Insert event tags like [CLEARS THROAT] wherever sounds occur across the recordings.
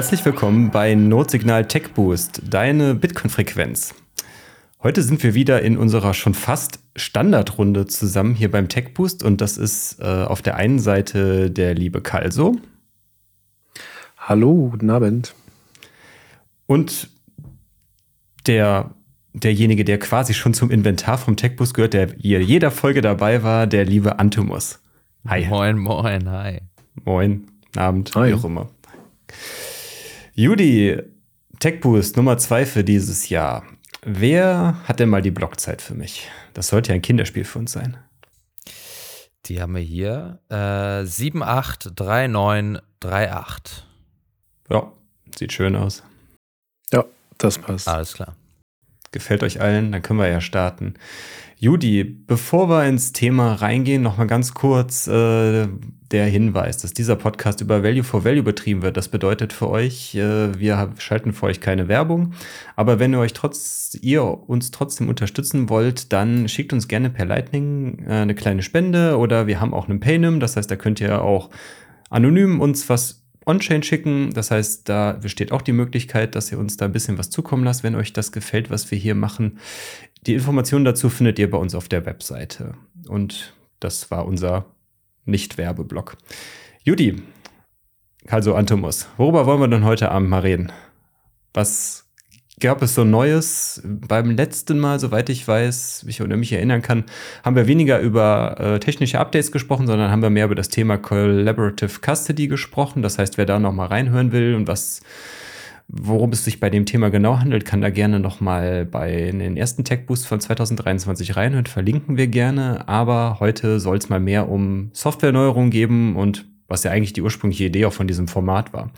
Herzlich willkommen bei Notsignal Tech Boost, deine Bitcoin-Frequenz. Heute sind wir wieder in unserer schon fast Standardrunde zusammen hier beim Tech Boost und das ist äh, auf der einen Seite der liebe Kalso. Hallo, guten Abend. Und der, derjenige, der quasi schon zum Inventar vom Tech Boost gehört, der hier jeder Folge dabei war, der liebe Antumus. Hi. Moin, moin, hi. Moin, Abend, hi. wie auch immer. Judy, Tech Boost Nummer zwei für dieses Jahr. Wer hat denn mal die Blockzeit für mich? Das sollte ja ein Kinderspiel für uns sein. Die haben wir hier. Äh, 783938. Ja, sieht schön aus. Ja, das passt. Alles klar. Gefällt euch allen? Dann können wir ja starten. Judy, bevor wir ins Thema reingehen, noch mal ganz kurz äh, der Hinweis, dass dieser Podcast über Value for Value betrieben wird. Das bedeutet für euch, äh, wir schalten für euch keine Werbung, aber wenn ihr euch trotz ihr uns trotzdem unterstützen wollt, dann schickt uns gerne per Lightning äh, eine kleine Spende oder wir haben auch einen Paynim, das heißt, da könnt ihr auch anonym uns was On-Chain schicken. Das heißt, da besteht auch die Möglichkeit, dass ihr uns da ein bisschen was zukommen lasst, wenn euch das gefällt, was wir hier machen. Die Informationen dazu findet ihr bei uns auf der Webseite. Und das war unser Nicht-Werbeblock. Judy, also Antomus, worüber wollen wir denn heute Abend mal reden? Was gab es so Neues? Beim letzten Mal, soweit ich weiß, mich oder mich erinnern kann, haben wir weniger über äh, technische Updates gesprochen, sondern haben wir mehr über das Thema Collaborative Custody gesprochen. Das heißt, wer da noch mal reinhören will und was Worum es sich bei dem Thema genau handelt, kann da gerne nochmal bei den ersten Tech Boost von 2023 reinhören. Verlinken wir gerne. Aber heute soll es mal mehr um Softwareneuerungen geben und was ja eigentlich die ursprüngliche Idee auch von diesem Format war.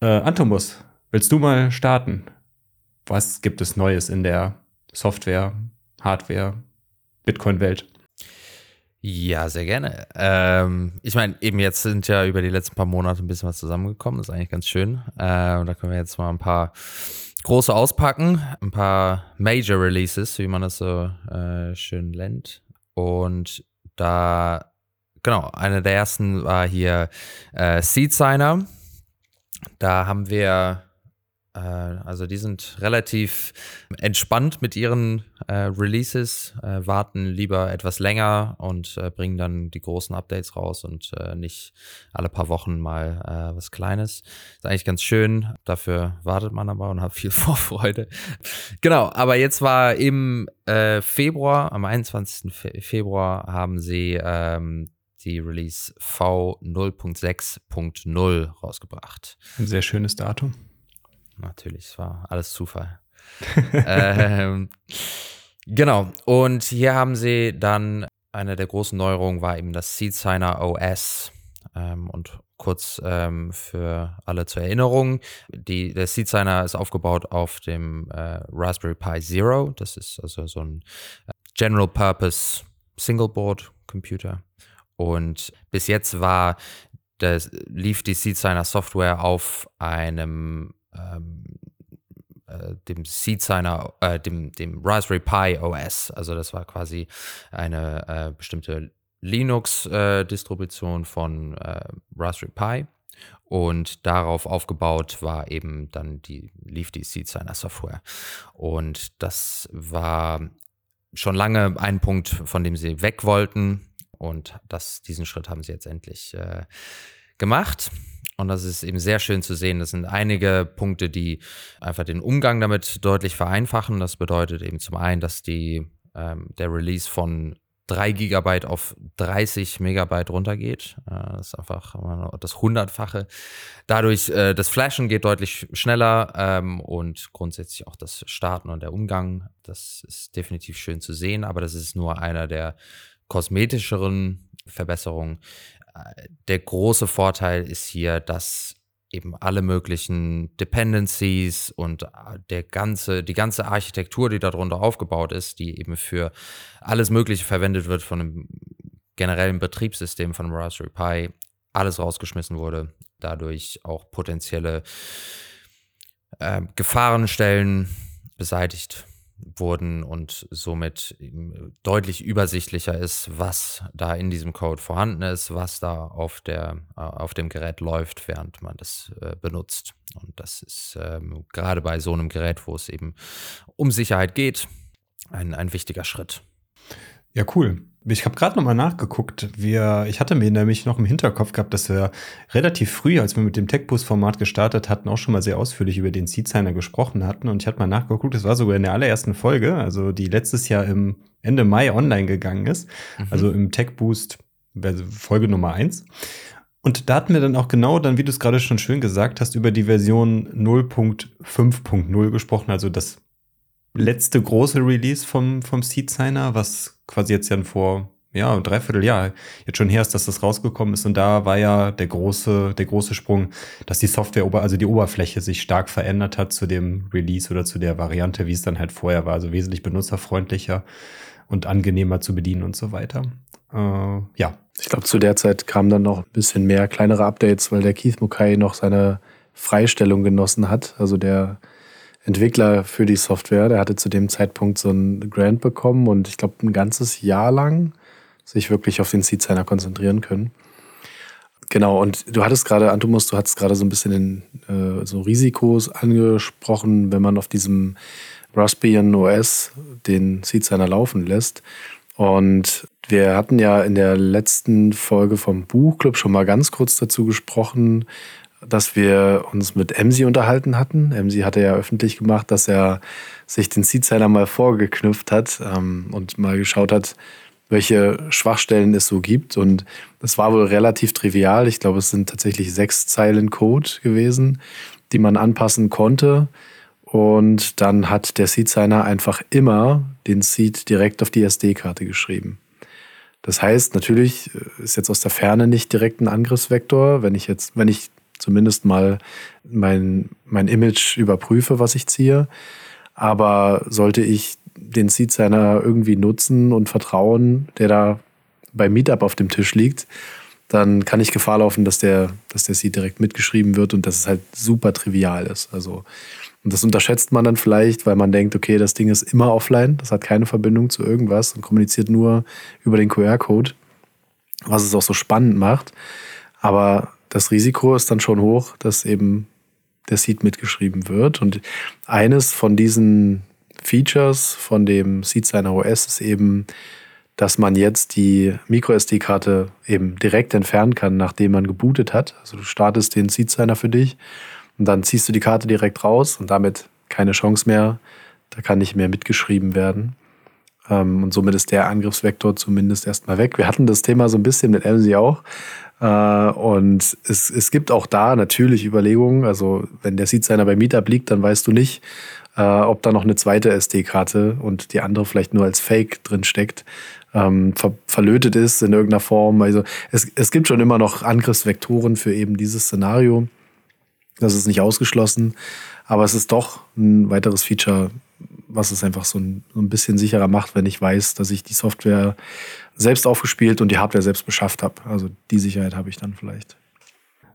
Äh, Antomus, willst du mal starten? Was gibt es Neues in der Software, Hardware, Bitcoin-Welt? Ja, sehr gerne. Ähm, ich meine, eben jetzt sind ja über die letzten paar Monate ein bisschen was zusammengekommen. Das ist eigentlich ganz schön. Äh, und da können wir jetzt mal ein paar große auspacken, ein paar Major Releases, wie man das so äh, schön nennt. Und da, genau, eine der ersten war hier äh, Seed Signer. Da haben wir also die sind relativ entspannt mit ihren äh, Releases, äh, warten lieber etwas länger und äh, bringen dann die großen Updates raus und äh, nicht alle paar Wochen mal äh, was Kleines. Ist eigentlich ganz schön. Dafür wartet man aber und hat viel [LAUGHS] Vorfreude. genau, aber jetzt war im Februar, am 21. Fe Februar haben sie ähm, die Release V0.6.0 rausgebracht. Ein sehr schönes Datum natürlich, es war alles Zufall. ähm, genau, und hier haben sie dann, eine der großen Neuerungen war eben das Seed Signer OS. Ähm, und kurz ähm, für alle zur Erinnerung, die, der Seed Signer ist aufgebaut auf dem äh, Raspberry Pi Zero. Das ist also so ein äh, General Purpose Single Board Computer. Und bis jetzt war das, lief die Seed Signer Software auf einem ähm, äh, dem Seed Signer, äh, dem, dem Raspberry Pi OS. Also das war quasi eine äh, bestimmte Linux-Distribution von äh, Raspberry Pi. Und darauf aufgebaut war eben dann die, lief die Seed Signer Software. Und das war schon lange ein Punkt, von dem sie weg wollten. Und das, diesen Schritt haben sie jetzt endlich äh, gemacht. Und das ist eben sehr schön zu sehen. Das sind einige Punkte, die einfach den Umgang damit deutlich vereinfachen. Das bedeutet eben zum einen, dass die, ähm, der Release von 3 Gigabyte auf 30 Megabyte runtergeht. Äh, das ist einfach das Hundertfache. Dadurch, äh, das Flashen geht deutlich schneller ähm, und grundsätzlich auch das Starten und der Umgang. Das ist definitiv schön zu sehen, aber das ist nur einer der kosmetischeren Verbesserungen der große Vorteil ist hier, dass eben alle möglichen Dependencies und äh, der ganze, die ganze Architektur, die darunter aufgebaut ist, die eben für alles Mögliche verwendet wird von einem generellen Betriebssystem von Raspberry Pi, alles rausgeschmissen wurde. Dadurch auch potenzielle äh, Gefahrenstellen beseitigt wurden und somit deutlich übersichtlicher ist, was da in diesem Code vorhanden ist, was da auf, der, äh, auf dem Gerät läuft, während man das äh, benutzt. Und das ist ähm, gerade bei so einem Gerät, wo es eben um Sicherheit geht, ein, ein wichtiger Schritt. Ja, cool. Ich habe gerade nochmal nachgeguckt. Wir, ich hatte mir nämlich noch im Hinterkopf gehabt, dass wir relativ früh, als wir mit dem TechBoost-Format gestartet hatten, auch schon mal sehr ausführlich über den Seed-Signer gesprochen hatten. Und ich hatte mal nachgeguckt, das war sogar in der allerersten Folge, also die letztes Jahr im Ende Mai online gegangen ist. Mhm. Also im TechBoost Folge Nummer eins. Und da hatten wir dann auch genau dann, wie du es gerade schon schön gesagt hast, über die Version 0.5.0 gesprochen, also das letzte große Release vom, vom Seed Signer, was quasi jetzt ja vor ja, ein Dreivierteljahr jetzt schon her ist, dass das rausgekommen ist. Und da war ja der große, der große Sprung, dass die Software, also die Oberfläche sich stark verändert hat zu dem Release oder zu der Variante, wie es dann halt vorher war. Also wesentlich benutzerfreundlicher und angenehmer zu bedienen und so weiter. Äh, ja. Ich glaube, zu der Zeit kamen dann noch ein bisschen mehr kleinere Updates, weil der Keith Mukai noch seine Freistellung genossen hat. Also der Entwickler für die Software. Der hatte zu dem Zeitpunkt so einen Grant bekommen und ich glaube ein ganzes Jahr lang sich wirklich auf den Seed Signer konzentrieren können. Genau, und du hattest gerade, Antumus, du hattest gerade so ein bisschen in, äh, so Risikos angesprochen, wenn man auf diesem Raspbian OS den Seed Signer laufen lässt. Und wir hatten ja in der letzten Folge vom Buchclub schon mal ganz kurz dazu gesprochen, dass wir uns mit Emsi unterhalten hatten. Emsi hatte ja öffentlich gemacht, dass er sich den Seedsigner mal vorgeknüpft hat ähm, und mal geschaut hat, welche Schwachstellen es so gibt. Und das war wohl relativ trivial. Ich glaube, es sind tatsächlich sechs Zeilen Code gewesen, die man anpassen konnte. Und dann hat der Seed-Signer einfach immer den Seed direkt auf die SD-Karte geschrieben. Das heißt, natürlich ist jetzt aus der Ferne nicht direkt ein Angriffsvektor. Wenn ich jetzt, wenn ich zumindest mal mein, mein Image überprüfe, was ich ziehe. Aber sollte ich den Seed Signer irgendwie nutzen und vertrauen, der da bei Meetup auf dem Tisch liegt, dann kann ich Gefahr laufen, dass der, dass der Seed direkt mitgeschrieben wird und dass es halt super trivial ist. Also, und das unterschätzt man dann vielleicht, weil man denkt, okay, das Ding ist immer offline, das hat keine Verbindung zu irgendwas und kommuniziert nur über den QR-Code, was es auch so spannend macht. Aber das Risiko ist dann schon hoch, dass eben der Seed mitgeschrieben wird. Und eines von diesen Features von dem Seed Signer OS ist eben, dass man jetzt die MicroSD-Karte eben direkt entfernen kann, nachdem man gebootet hat. Also du startest den Seed Signer für dich und dann ziehst du die Karte direkt raus und damit keine Chance mehr. Da kann nicht mehr mitgeschrieben werden. Ähm, und somit ist der Angriffsvektor zumindest erstmal weg. Wir hatten das Thema so ein bisschen mit MC auch. Äh, und es, es gibt auch da natürlich Überlegungen. Also, wenn der Seed-Signer bei Meetup liegt, dann weißt du nicht, äh, ob da noch eine zweite SD-Karte und die andere vielleicht nur als Fake drin steckt, ähm, ver verlötet ist in irgendeiner Form. Also, es, es gibt schon immer noch Angriffsvektoren für eben dieses Szenario. Das ist nicht ausgeschlossen. Aber es ist doch ein weiteres Feature, was es einfach so ein, so ein bisschen sicherer macht, wenn ich weiß, dass ich die Software selbst aufgespielt und die Hardware selbst beschafft habe. Also die Sicherheit habe ich dann vielleicht.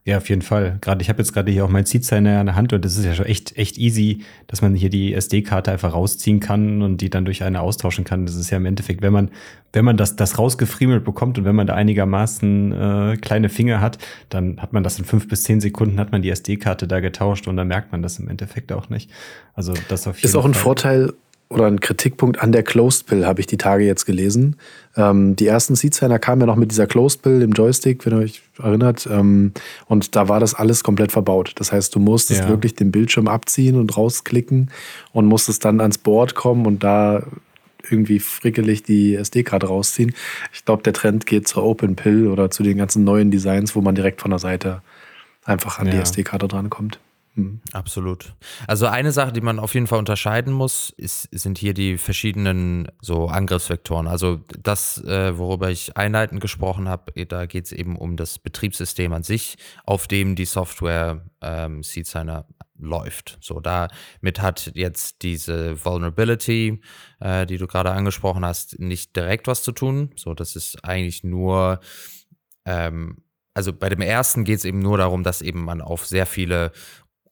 Ja, auf jeden Fall. Gerade ich habe jetzt gerade hier auch mein Seed-Signer in der Hand und das ist ja schon echt, echt easy, dass man hier die SD-Karte einfach rausziehen kann und die dann durch eine austauschen kann. Das ist ja im Endeffekt, wenn man, wenn man das, das rausgefriemelt bekommt und wenn man da einigermaßen äh, kleine Finger hat, dann hat man das in fünf bis zehn Sekunden, hat man die SD-Karte da getauscht und dann merkt man das im Endeffekt auch nicht. Also das auf jeden Ist auch ein Fall. Vorteil, oder ein Kritikpunkt an der Closed Pill, habe ich die Tage jetzt gelesen. Ähm, die ersten Seed-Signer kamen ja noch mit dieser Closed Pill im Joystick, wenn ihr euch erinnert. Ähm, und da war das alles komplett verbaut. Das heißt, du musstest ja. wirklich den Bildschirm abziehen und rausklicken und musstest dann ans Board kommen und da irgendwie frickelig die SD-Karte rausziehen. Ich glaube, der Trend geht zur Open Pill oder zu den ganzen neuen Designs, wo man direkt von der Seite einfach an ja. die SD-Karte drankommt. Mhm. Absolut. Also eine Sache, die man auf jeden Fall unterscheiden muss, ist, sind hier die verschiedenen so Angriffsvektoren. Also das, äh, worüber ich einleitend gesprochen habe, eh, da geht es eben um das Betriebssystem an sich, auf dem die Software ähm, Seedsigner läuft. So, damit hat jetzt diese Vulnerability, äh, die du gerade angesprochen hast, nicht direkt was zu tun. So, das ist eigentlich nur ähm, also bei dem ersten geht es eben nur darum, dass eben man auf sehr viele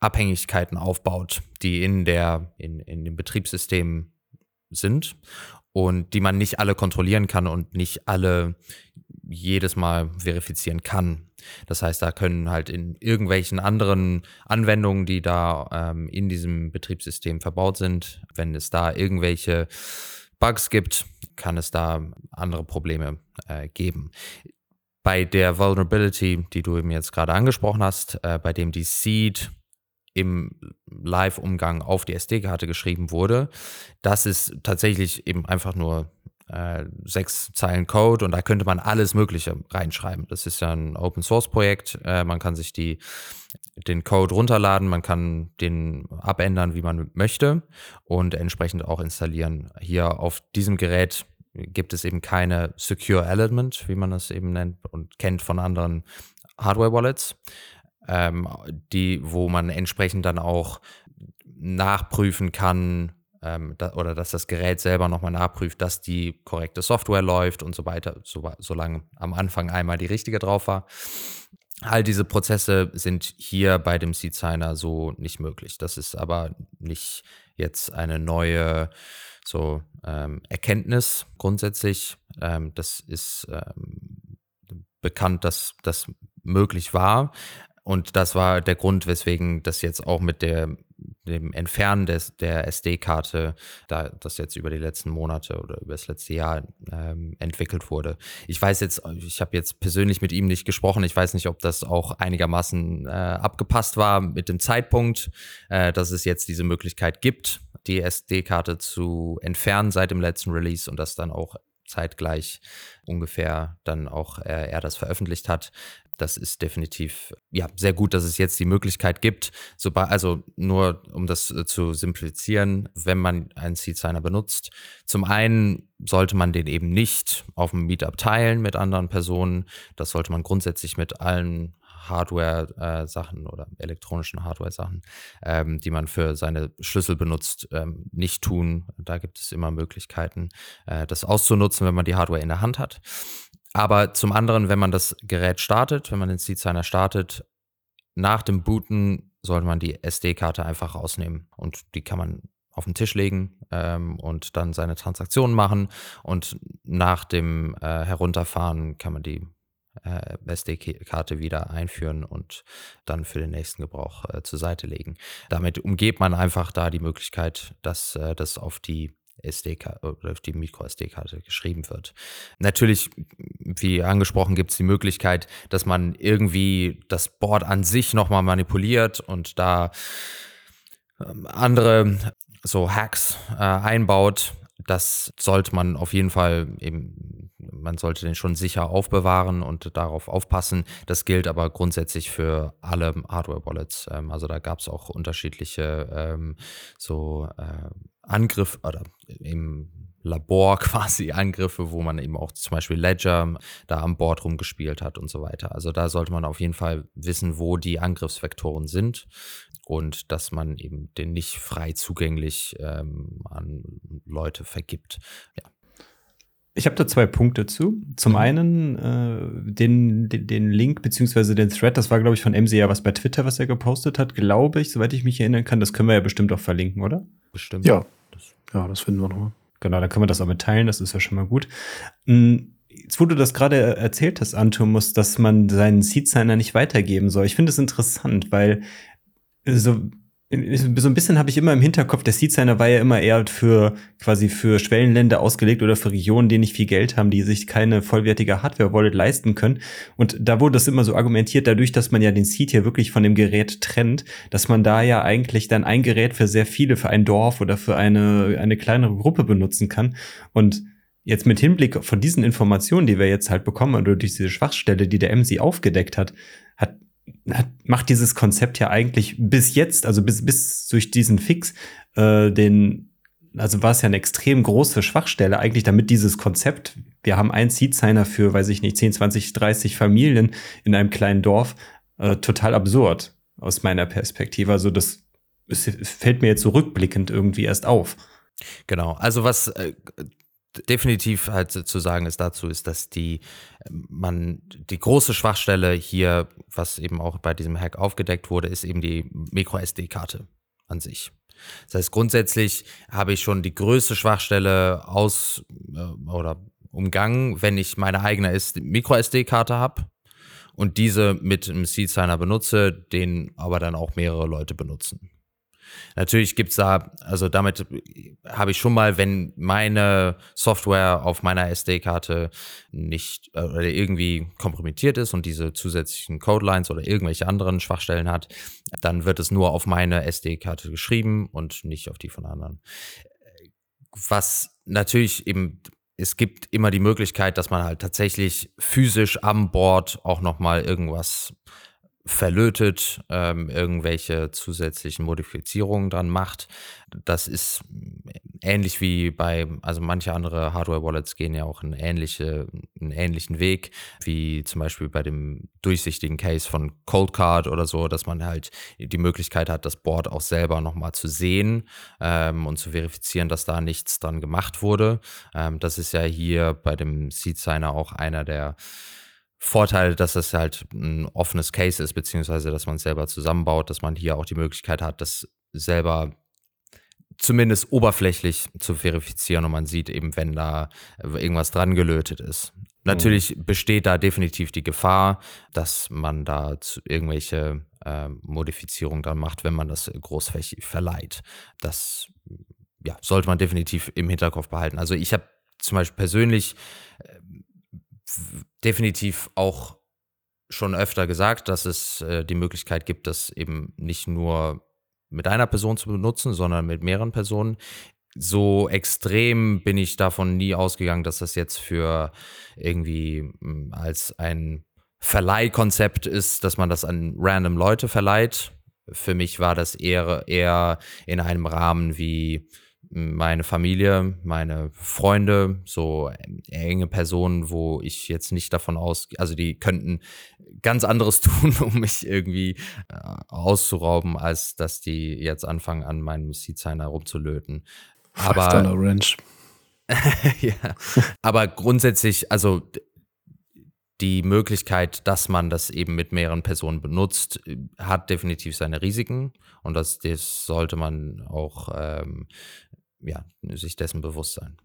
Abhängigkeiten aufbaut, die in der, in, in dem Betriebssystem sind und die man nicht alle kontrollieren kann und nicht alle jedes Mal verifizieren kann. Das heißt, da können halt in irgendwelchen anderen Anwendungen, die da ähm, in diesem Betriebssystem verbaut sind, wenn es da irgendwelche Bugs gibt, kann es da andere Probleme äh, geben. Bei der Vulnerability, die du eben jetzt gerade angesprochen hast, äh, bei dem die Seed im Live-Umgang auf die SD-Karte geschrieben wurde, das ist tatsächlich eben einfach nur äh, sechs Zeilen Code und da könnte man alles Mögliche reinschreiben. Das ist ja ein Open Source Projekt. Äh, man kann sich die, den Code runterladen, man kann den abändern, wie man möchte und entsprechend auch installieren. Hier auf diesem Gerät gibt es eben keine Secure Element, wie man das eben nennt und kennt von anderen Hardware-Wallets, ähm, die, wo man entsprechend dann auch nachprüfen kann, ähm, da, oder dass das Gerät selber nochmal nachprüft, dass die korrekte Software läuft und so weiter, so, solange am Anfang einmal die richtige drauf war. All diese Prozesse sind hier bei dem Seed Signer so nicht möglich. Das ist aber nicht jetzt eine neue so ähm, Erkenntnis grundsätzlich. Ähm, das ist ähm, bekannt, dass das möglich war. Und das war der Grund, weswegen das jetzt auch mit der dem Entfernen des, der SD-Karte, da das jetzt über die letzten Monate oder über das letzte Jahr ähm, entwickelt wurde. Ich weiß jetzt, ich habe jetzt persönlich mit ihm nicht gesprochen. Ich weiß nicht, ob das auch einigermaßen äh, abgepasst war mit dem Zeitpunkt, äh, dass es jetzt diese Möglichkeit gibt, die SD-Karte zu entfernen seit dem letzten Release und das dann auch zeitgleich ungefähr dann auch äh, er das veröffentlicht hat das ist definitiv ja sehr gut, dass es jetzt die Möglichkeit gibt. Sobald, also nur um das äh, zu simplizieren, wenn man einen Seed Signer benutzt, zum einen sollte man den eben nicht auf dem Meetup teilen mit anderen Personen. Das sollte man grundsätzlich mit allen Hardware-Sachen äh, oder elektronischen Hardware-Sachen, ähm, die man für seine Schlüssel benutzt, ähm, nicht tun. Da gibt es immer Möglichkeiten, äh, das auszunutzen, wenn man die Hardware in der Hand hat. Aber zum anderen, wenn man das Gerät startet, wenn man den Seed Signer startet, nach dem Booten sollte man die SD-Karte einfach rausnehmen und die kann man auf den Tisch legen ähm, und dann seine Transaktionen machen und nach dem äh, Herunterfahren kann man die äh, SD-Karte wieder einführen und dann für den nächsten Gebrauch äh, zur Seite legen. Damit umgeht man einfach da die Möglichkeit, dass äh, das auf die SD-Karte auf die Micro-SD-Karte geschrieben wird. Natürlich, wie angesprochen, gibt es die Möglichkeit, dass man irgendwie das Board an sich nochmal manipuliert und da ähm, andere so Hacks äh, einbaut. Das sollte man auf jeden Fall eben, man sollte den schon sicher aufbewahren und darauf aufpassen. Das gilt aber grundsätzlich für alle Hardware-Wallets. Ähm, also da gab es auch unterschiedliche ähm, so äh, Angriff oder im Labor [LAUGHS] quasi Angriffe, wo man eben auch zum Beispiel Ledger da am Board rumgespielt hat und so weiter. Also da sollte man auf jeden Fall wissen, wo die Angriffsvektoren sind und dass man eben den nicht frei zugänglich ähm, an Leute vergibt. Ja. Ich habe da zwei Punkte zu. Zum mhm. einen äh, den, den, den, Link beziehungsweise den Thread, das war, glaube ich, von MC ja was bei Twitter, was er gepostet hat, glaube ich, soweit ich mich erinnern kann. Das können wir ja bestimmt auch verlinken, oder? Bestimmt. Ja, das, ja, das finden wir nochmal. Genau, dann können wir das auch mitteilen, das ist ja schon mal gut. Hm, jetzt, wo du das gerade erzählt hast, Antumus, dass man seinen Seed-Signer nicht weitergeben soll. Ich finde es interessant, weil so so ein bisschen habe ich immer im Hinterkopf, der Seed Signer war ja immer eher für quasi für Schwellenländer ausgelegt oder für Regionen, die nicht viel Geld haben, die sich keine vollwertige Hardware-Wallet leisten können. Und da wurde das immer so argumentiert, dadurch, dass man ja den Seed hier wirklich von dem Gerät trennt, dass man da ja eigentlich dann ein Gerät für sehr viele, für ein Dorf oder für eine, eine kleinere Gruppe benutzen kann. Und jetzt mit Hinblick von diesen Informationen, die wir jetzt halt bekommen oder durch diese Schwachstelle, die der MC aufgedeckt hat, hat macht dieses Konzept ja eigentlich bis jetzt, also bis, bis durch diesen Fix, äh, den, also war es ja eine extrem große Schwachstelle, eigentlich damit dieses Konzept, wir haben einen Seed-Signer für, weiß ich nicht, 10, 20, 30 Familien in einem kleinen Dorf, äh, total absurd aus meiner Perspektive. Also das, das fällt mir jetzt so rückblickend irgendwie erst auf. Genau, also was äh, definitiv halt zu sagen ist dazu, ist, dass die man die große Schwachstelle hier, was eben auch bei diesem Hack aufgedeckt wurde, ist eben die Micro SD-Karte an sich. Das heißt, grundsätzlich habe ich schon die größte Schwachstelle aus äh, oder umgangen, wenn ich meine eigene Micro-SD-Karte habe und diese mit einem Seed Signer benutze, den aber dann auch mehrere Leute benutzen. Natürlich gibt's da, also damit habe ich schon mal, wenn meine Software auf meiner SD-Karte nicht äh, oder irgendwie kompromittiert ist und diese zusätzlichen Codelines oder irgendwelche anderen Schwachstellen hat, dann wird es nur auf meine SD-Karte geschrieben und nicht auf die von anderen. Was natürlich eben es gibt immer die Möglichkeit, dass man halt tatsächlich physisch am Bord auch nochmal irgendwas verlötet, ähm, irgendwelche zusätzlichen Modifizierungen dran macht. Das ist ähnlich wie bei, also manche andere Hardware-Wallets gehen ja auch einen, ähnliche, einen ähnlichen Weg, wie zum Beispiel bei dem durchsichtigen Case von Coldcard oder so, dass man halt die Möglichkeit hat, das Board auch selber nochmal zu sehen ähm, und zu verifizieren, dass da nichts dran gemacht wurde. Ähm, das ist ja hier bei dem Seed Signer auch einer der Vorteil, dass es halt ein offenes Case ist, beziehungsweise dass man es selber zusammenbaut, dass man hier auch die Möglichkeit hat, das selber zumindest oberflächlich zu verifizieren und man sieht eben, wenn da irgendwas dran gelötet ist. Natürlich mhm. besteht da definitiv die Gefahr, dass man da irgendwelche äh, Modifizierungen dran macht, wenn man das großflächig verleiht. Das ja, sollte man definitiv im Hinterkopf behalten. Also ich habe zum Beispiel persönlich äh, definitiv auch schon öfter gesagt, dass es äh, die Möglichkeit gibt, das eben nicht nur mit einer Person zu benutzen, sondern mit mehreren Personen. So extrem bin ich davon nie ausgegangen, dass das jetzt für irgendwie hm, als ein Verleihkonzept ist, dass man das an random Leute verleiht. Für mich war das eher, eher in einem Rahmen wie meine Familie, meine Freunde, so enge Personen, wo ich jetzt nicht davon aus, also die könnten ganz anderes [LAUGHS] tun, um mich irgendwie äh, auszurauben, als dass die jetzt anfangen, an meinem Seed-Signer rumzulöten. Aber, Ranch. [LAUGHS] ja, aber grundsätzlich, also die Möglichkeit, dass man das eben mit mehreren Personen benutzt, hat definitiv seine Risiken und das, das sollte man auch ähm, ja, sich dessen bewusst sein.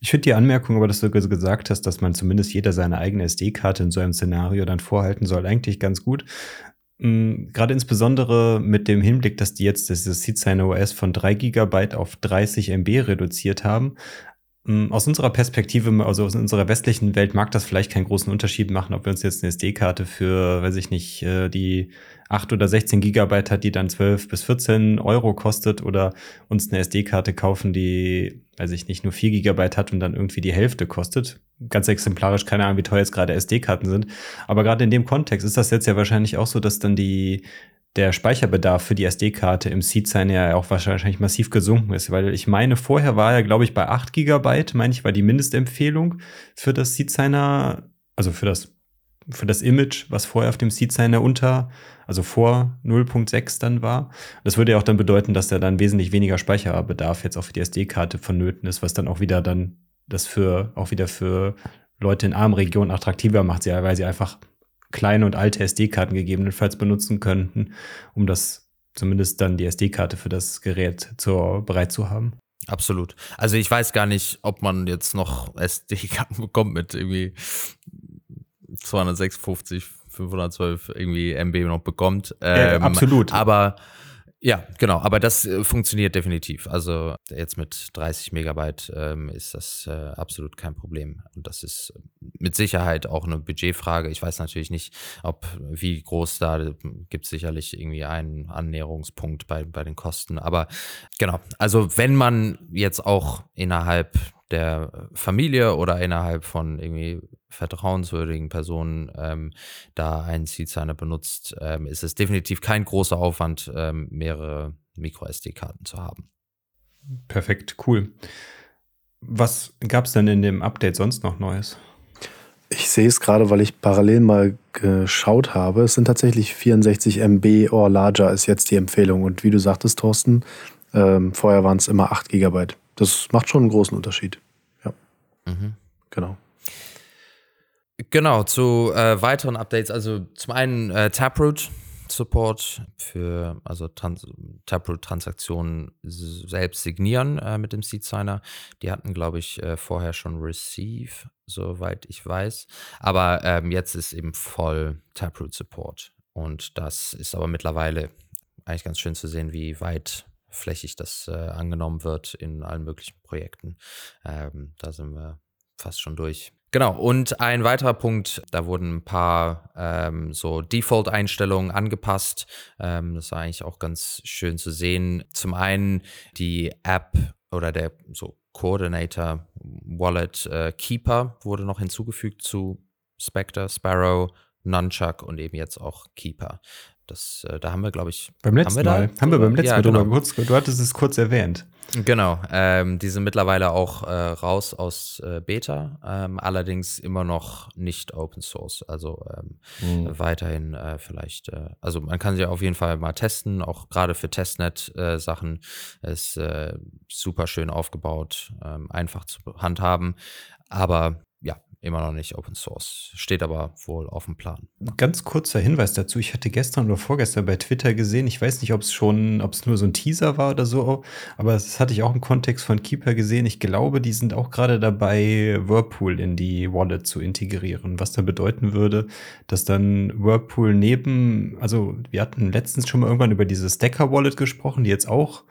Ich finde die Anmerkung, aber dass du gesagt hast, dass man zumindest jeder seine eigene SD-Karte in so einem Szenario dann vorhalten soll, eigentlich ganz gut. Mhm, Gerade insbesondere mit dem Hinblick, dass die jetzt dieses Seedsigner OS von 3 GB auf 30 MB reduziert haben. Mm, aus unserer Perspektive, also aus unserer westlichen Welt, mag das vielleicht keinen großen Unterschied machen, ob wir uns jetzt eine SD-Karte für, weiß ich nicht, äh, die 8 oder 16 Gigabyte hat, die dann 12 bis 14 Euro kostet oder uns eine SD-Karte kaufen, die, weiß ich nicht, nur 4 Gigabyte hat und dann irgendwie die Hälfte kostet. Ganz exemplarisch, keine Ahnung, wie teuer jetzt gerade SD-Karten sind. Aber gerade in dem Kontext ist das jetzt ja wahrscheinlich auch so, dass dann die der Speicherbedarf für die SD-Karte im Seed Sign ja auch wahrscheinlich massiv gesunken ist, weil ich meine, vorher war er, glaube ich, bei 8 GB, meine ich, war die Mindestempfehlung für das Seed Signer, also für das, für das Image, was vorher auf dem Seed Signer unter, also vor 0.6 dann war. Das würde ja auch dann bedeuten, dass da dann wesentlich weniger Speicherbedarf jetzt auch für die SD-Karte vonnöten ist, was dann auch wieder dann das für, auch wieder für Leute in armen Regionen attraktiver macht, weil sie einfach kleine und alte SD-Karten gegebenenfalls benutzen könnten, um das zumindest dann die SD-Karte für das Gerät zur, bereit zu haben. Absolut. Also ich weiß gar nicht, ob man jetzt noch SD-Karten [LAUGHS] bekommt mit irgendwie 256, 512 irgendwie MB noch bekommt. Ähm, ja, absolut. Aber ja, genau, aber das äh, funktioniert definitiv. Also jetzt mit 30 Megabyte ähm, ist das äh, absolut kein Problem. Und das ist mit Sicherheit auch eine Budgetfrage. Ich weiß natürlich nicht, ob wie groß da gibt es sicherlich irgendwie einen Annäherungspunkt bei, bei den Kosten. Aber genau, also wenn man jetzt auch innerhalb der Familie oder innerhalb von irgendwie vertrauenswürdigen Personen ähm, da einen Seed-Signer benutzt, ähm, ist es definitiv kein großer Aufwand, ähm, mehrere Micro-SD-Karten zu haben. Perfekt, cool. Was gab es denn in dem Update sonst noch Neues? Ich sehe es gerade, weil ich parallel mal geschaut habe. Es sind tatsächlich 64 MB or larger ist jetzt die Empfehlung. Und wie du sagtest, Thorsten, ähm, vorher waren es immer 8 GB. Das macht schon einen großen Unterschied. Ja. Mhm. Genau. Genau, zu äh, weiteren Updates. Also zum einen äh, Taproot Support für also Trans Taproot-Transaktionen selbst signieren äh, mit dem Seed Signer. Die hatten, glaube ich, äh, vorher schon Receive, soweit ich weiß. Aber ähm, jetzt ist eben voll Taproot Support. Und das ist aber mittlerweile eigentlich ganz schön zu sehen, wie weit flächig das äh, angenommen wird in allen möglichen Projekten. Ähm, da sind wir fast schon durch. Genau, und ein weiterer Punkt, da wurden ein paar ähm, so Default-Einstellungen angepasst. Ähm, das war eigentlich auch ganz schön zu sehen. Zum einen die App oder der so Coordinator Wallet äh, Keeper wurde noch hinzugefügt zu Spectre, Sparrow, Nunchuck und eben jetzt auch Keeper. Das, äh, da haben wir, glaube ich. Beim letzten haben Mal. Haben wir beim letzten ja, Mal genau. drüber kurz, du hattest es kurz erwähnt. Genau. Ähm, die sind mittlerweile auch äh, raus aus äh, Beta, ähm, allerdings immer noch nicht Open Source. Also ähm, Mhm. weiterhin äh, vielleicht, äh, also man kann sie auf jeden Fall mal testen, auch gerade für Testnet-Sachen. ist äh, super schön aufgebaut, ähm, einfach zu handhaben. Aber immer noch nicht Open Source. Steht aber wohl auf dem Plan. Ganz kurzer Hinweis dazu. Ich hatte gestern oder vorgestern bei Twitter gesehen, ich weiß nicht, ob es schon, ob es nur so ein Teaser war oder so, aber das hatte ich auch im Kontext von Keeper gesehen. Ich glaube, die sind auch gerade dabei, Whirlpool in die Wallet zu integrieren. Was da bedeuten würde, dass dann Whirlpool neben, also wir hatten letztens schon mal irgendwann über diese Stacker-Wallet gesprochen, die jetzt auch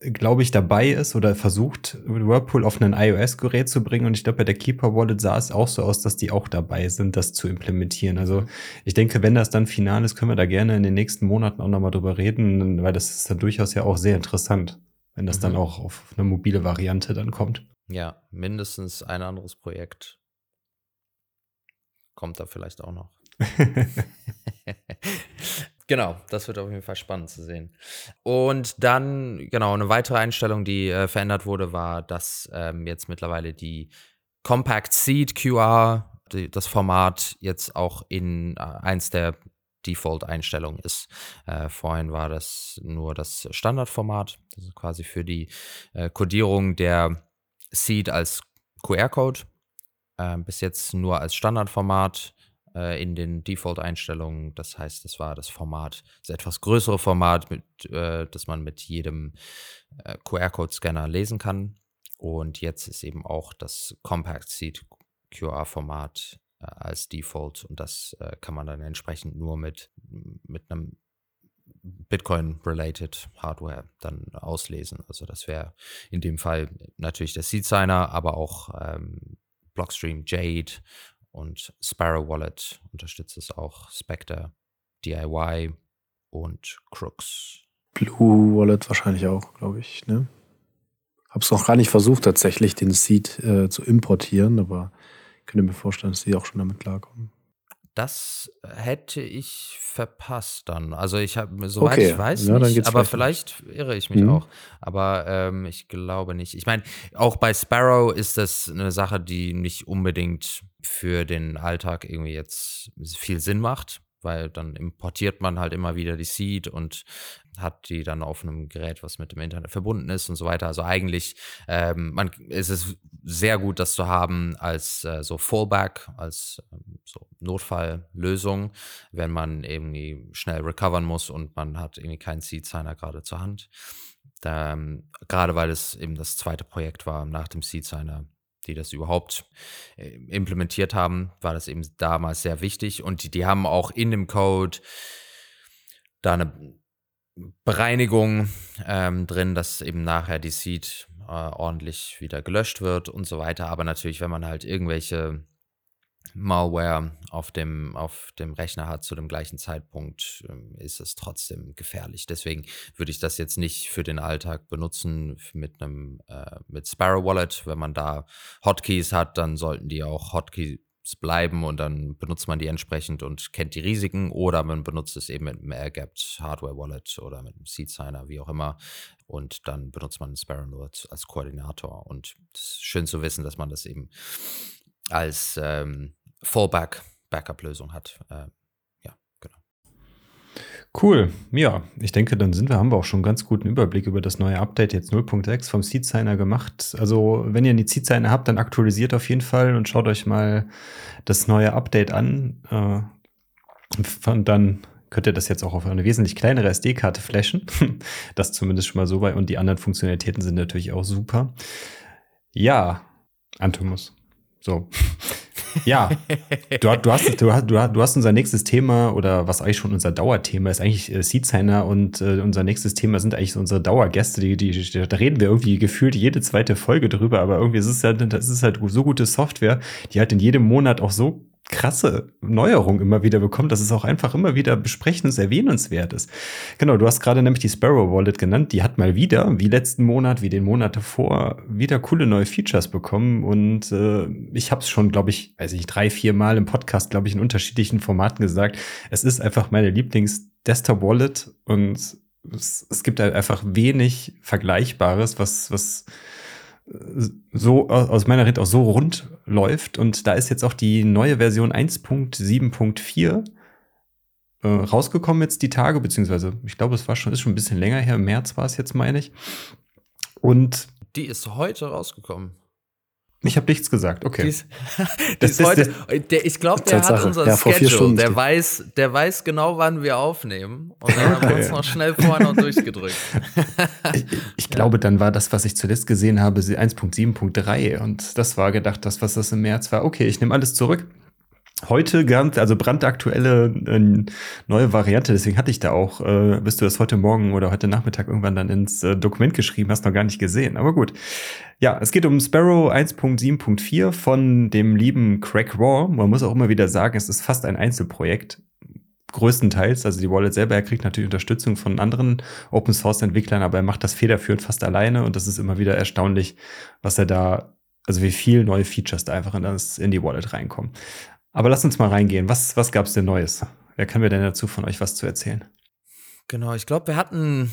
glaube ich, dabei ist oder versucht, Whirlpool auf ein iOS-Gerät zu bringen. Und ich glaube, bei der Keeper Wallet sah es auch so aus, dass die auch dabei sind, das zu implementieren. Also ich denke, wenn das dann final ist, können wir da gerne in den nächsten Monaten auch nochmal drüber reden, weil das ist dann durchaus ja auch sehr interessant, wenn das dann Mhm. auch auf eine mobile Variante dann kommt. Ja, mindestens ein anderes Projekt kommt da vielleicht auch noch. [LAUGHS] [LAUGHS] genau, das wird auf jeden Fall spannend zu sehen. Und dann, genau, eine weitere Einstellung, die äh, verändert wurde, war, dass ähm, jetzt mittlerweile die Compact Seed QR, die, das Format, jetzt auch in äh, eins der Default-Einstellungen ist. Äh, vorhin war das nur das Standardformat, das ist quasi für die äh, Codierung der Seed als QR-Code. Äh, bis jetzt nur als Standardformat äh, in den Default-Einstellungen. Das heißt, das war das Format, das etwas größere Format, mit, äh, das man mit jedem äh, QR-Code-Scanner lesen kann. Und jetzt ist eben auch das Compact Seed QR-Format äh, als Default und das äh, kann man dann entsprechend nur mit, mit einem Bitcoin-related Hardware dann auslesen. Also das wäre in dem Fall natürlich der Seed Signer, aber auch ähm, Blockstream Jade und Sparrow Wallet unterstützt es auch, Spectre, DIY und Crooks. Blue Wallet wahrscheinlich auch, glaube ich. Ne? Hab's noch gar nicht versucht, tatsächlich den Seed äh, zu importieren, aber ich könnte mir vorstellen, dass die auch schon damit klarkommen. Das hätte ich verpasst dann. Also ich habe, soweit Okay, ich weiß, ja, nicht, aber vielleicht vielleicht irre ich mich Mhm. auch. Aber ähm, ich glaube nicht. Ich meine, auch bei Sparrow ist das eine Sache, die nicht unbedingt für den Alltag irgendwie jetzt viel Sinn macht, weil dann importiert man halt immer wieder die Seed und hat die dann auf einem Gerät, was mit dem Internet verbunden ist und so weiter. Also eigentlich ähm, man, es ist sehr gut, das zu haben als äh, so Fallback, als ähm, so Notfalllösung, wenn man irgendwie schnell recovern muss und man hat irgendwie keinen Seed Signer gerade zur Hand. Da, ähm, gerade weil es eben das zweite Projekt war nach dem Seed Signer, die das überhaupt äh, implementiert haben, war das eben damals sehr wichtig. Und die, die haben auch in dem Code da eine Bereinigung ähm, drin, dass eben nachher die Seed äh, ordentlich wieder gelöscht wird und so weiter. Aber natürlich, wenn man halt irgendwelche Malware auf dem, auf dem Rechner hat zu dem gleichen Zeitpunkt, ähm, ist es trotzdem gefährlich. Deswegen würde ich das jetzt nicht für den Alltag benutzen mit einem äh, mit Sparrow Wallet. Wenn man da Hotkeys hat, dann sollten die auch Hotkeys bleiben und dann benutzt man die entsprechend und kennt die Risiken oder man benutzt es eben mit einem Airgapped Hardware Wallet oder mit einem Seed Signer, wie auch immer. Und dann benutzt man Sparrow nur als, als Koordinator. Und es ist schön zu wissen, dass man das eben als ähm, Fallback, Backup-Lösung hat. Äh, ja, genau. Cool. Ja, ich denke, dann sind wir, haben wir auch schon einen ganz guten Überblick über das neue Update jetzt 0.6 vom Seed Signer gemacht. Also, wenn ihr einen Seed Signer habt, dann aktualisiert auf jeden Fall und schaut euch mal das neue Update an. Äh, und dann könnt ihr das jetzt auch auf eine wesentlich kleinere SD-Karte flashen. [LAUGHS] das zumindest schon mal so weit. Und die anderen Funktionalitäten sind natürlich auch super. Ja, Antomus. So. Ja, du, du, hast, du, hast, du hast unser nächstes Thema oder was eigentlich schon unser Dauerthema ist, eigentlich äh, Seedsigner und äh, unser nächstes Thema sind eigentlich so unsere Dauergäste. Die, die, da reden wir irgendwie gefühlt jede zweite Folge drüber, aber irgendwie ist es halt, das ist halt so gute Software, die halt in jedem Monat auch so krasse Neuerung immer wieder bekommt, dass es auch einfach immer wieder besprechens erwähnenswert ist. Genau, du hast gerade nämlich die Sparrow Wallet genannt. Die hat mal wieder, wie letzten Monat, wie den Monat davor, wieder coole neue Features bekommen. Und äh, ich habe es schon, glaube ich, weiß ich, drei, vier Mal im Podcast, glaube ich, in unterschiedlichen Formaten gesagt. Es ist einfach meine Lieblings-Desktop-Wallet und es, es gibt halt einfach wenig Vergleichbares, was, was so aus meiner Sicht auch so rund läuft. Und da ist jetzt auch die neue Version 1.7.4 äh, rausgekommen jetzt die Tage, beziehungsweise ich glaube, es war schon, ist schon ein bisschen länger her. Im März war es jetzt, meine ich. Und die ist heute rausgekommen. Ich habe nichts gesagt, okay. Dies, [LAUGHS] dies heute, der, ich glaube, der hat unser ja, Schedule. Der weiß, der weiß genau, wann wir aufnehmen. Und dann haben wir uns noch schnell vorher noch durchgedrückt. [LAUGHS] ich, ich glaube, dann war das, was ich zuletzt gesehen habe, 1.7.3. Und das war gedacht, das, was das im März war. Okay, ich nehme alles zurück heute ganz, also brandaktuelle äh, neue Variante, deswegen hatte ich da auch, äh, bis du das heute Morgen oder heute Nachmittag irgendwann dann ins äh, Dokument geschrieben hast, noch gar nicht gesehen. Aber gut. Ja, es geht um Sparrow 1.7.4 von dem lieben Craig Raw. Man muss auch immer wieder sagen, es ist fast ein Einzelprojekt. Größtenteils, also die Wallet selber, er kriegt natürlich Unterstützung von anderen Open Source Entwicklern, aber er macht das federführend fast alleine und das ist immer wieder erstaunlich, was er da also wie viel neue Features da einfach in, das, in die Wallet reinkommen. Aber lass uns mal reingehen. Was, was gab es denn Neues? Wer kann mir denn dazu von euch was zu erzählen? Genau, ich glaube, wir hatten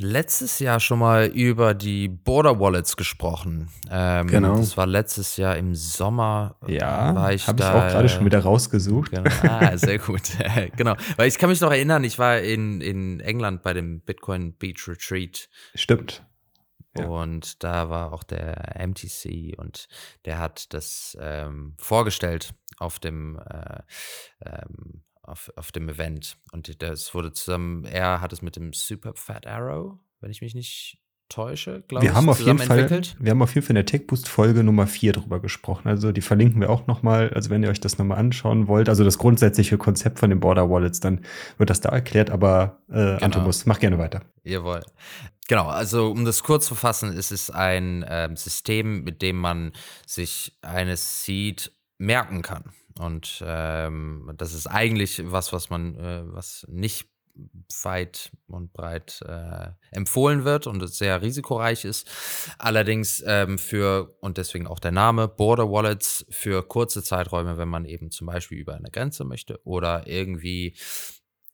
letztes Jahr schon mal über die Border Wallets gesprochen. Ähm, genau. Das war letztes Jahr im Sommer. Ja, habe ich auch gerade schon wieder rausgesucht. Genau. Ah, sehr gut. [LAUGHS] genau, weil ich kann mich noch erinnern, ich war in, in England bei dem Bitcoin Beach Retreat. Stimmt. Ja. Und da war auch der MTC und der hat das ähm, vorgestellt auf dem, äh, ähm, auf, auf dem Event. Und das wurde zusammen, er hat es mit dem Super Fat Arrow, wenn ich mich nicht täusche, glaube ich, haben auf jeden Fall, Wir haben auf jeden Fall in der Tech Boost Folge Nummer 4 drüber gesprochen. Also die verlinken wir auch nochmal. Also wenn ihr euch das nochmal anschauen wollt, also das grundsätzliche Konzept von den Border Wallets, dann wird das da erklärt. Aber äh, genau. Antomus, mach gerne weiter. Jawohl. Genau, also um das kurz zu fassen, ist es ein äh, System, mit dem man sich eine Seed merken kann. Und ähm, das ist eigentlich was, was man, äh, was nicht weit und breit äh, empfohlen wird und sehr risikoreich ist. Allerdings ähm, für, und deswegen auch der Name, Border Wallets für kurze Zeiträume, wenn man eben zum Beispiel über eine Grenze möchte oder irgendwie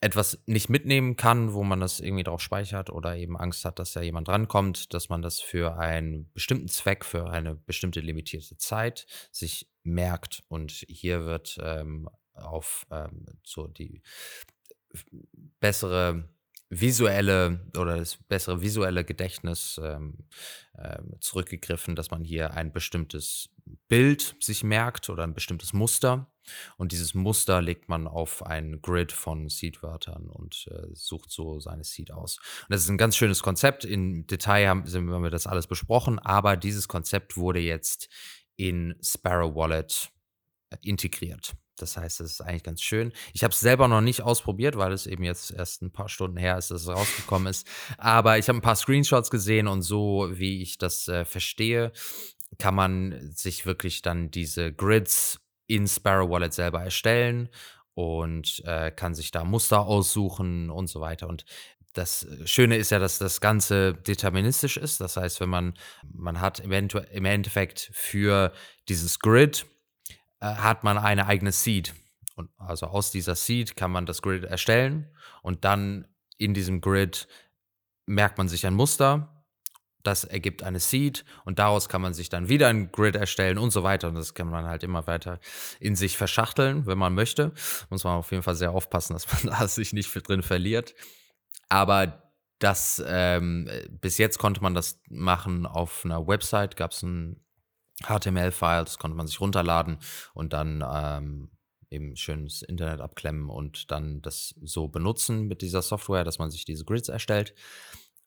etwas nicht mitnehmen kann, wo man das irgendwie drauf speichert oder eben Angst hat, dass da jemand drankommt, dass man das für einen bestimmten Zweck, für eine bestimmte limitierte Zeit sich merkt. Und hier wird ähm, auf ähm, so die bessere visuelle oder das bessere visuelle Gedächtnis ähm, äh, zurückgegriffen, dass man hier ein bestimmtes Bild sich merkt oder ein bestimmtes Muster. Und dieses Muster legt man auf ein Grid von Seed-Wörtern und äh, sucht so seine Seed aus. Und das ist ein ganz schönes Konzept. Im Detail haben, haben wir das alles besprochen, aber dieses Konzept wurde jetzt in Sparrow Wallet äh, integriert. Das heißt, es ist eigentlich ganz schön. Ich habe es selber noch nicht ausprobiert, weil es eben jetzt erst ein paar Stunden her ist, dass es rausgekommen ist. Aber ich habe ein paar Screenshots gesehen und so, wie ich das äh, verstehe, kann man sich wirklich dann diese Grids in Sparrow Wallet selber erstellen und äh, kann sich da Muster aussuchen und so weiter. Und das Schöne ist ja, dass das Ganze deterministisch ist. Das heißt, wenn man, man hat im, im Endeffekt für dieses Grid äh, hat man eine eigene Seed. Und also aus dieser Seed kann man das Grid erstellen und dann in diesem Grid merkt man sich ein Muster. Das ergibt eine Seed und daraus kann man sich dann wieder ein Grid erstellen und so weiter. Und das kann man halt immer weiter in sich verschachteln, wenn man möchte. Muss man auf jeden Fall sehr aufpassen, dass man [LAUGHS] da sich nicht drin verliert. Aber das ähm, bis jetzt konnte man das machen auf einer Website, gab es ein HTML-File, das konnte man sich runterladen und dann ähm, eben schönes Internet abklemmen und dann das so benutzen mit dieser Software, dass man sich diese Grids erstellt.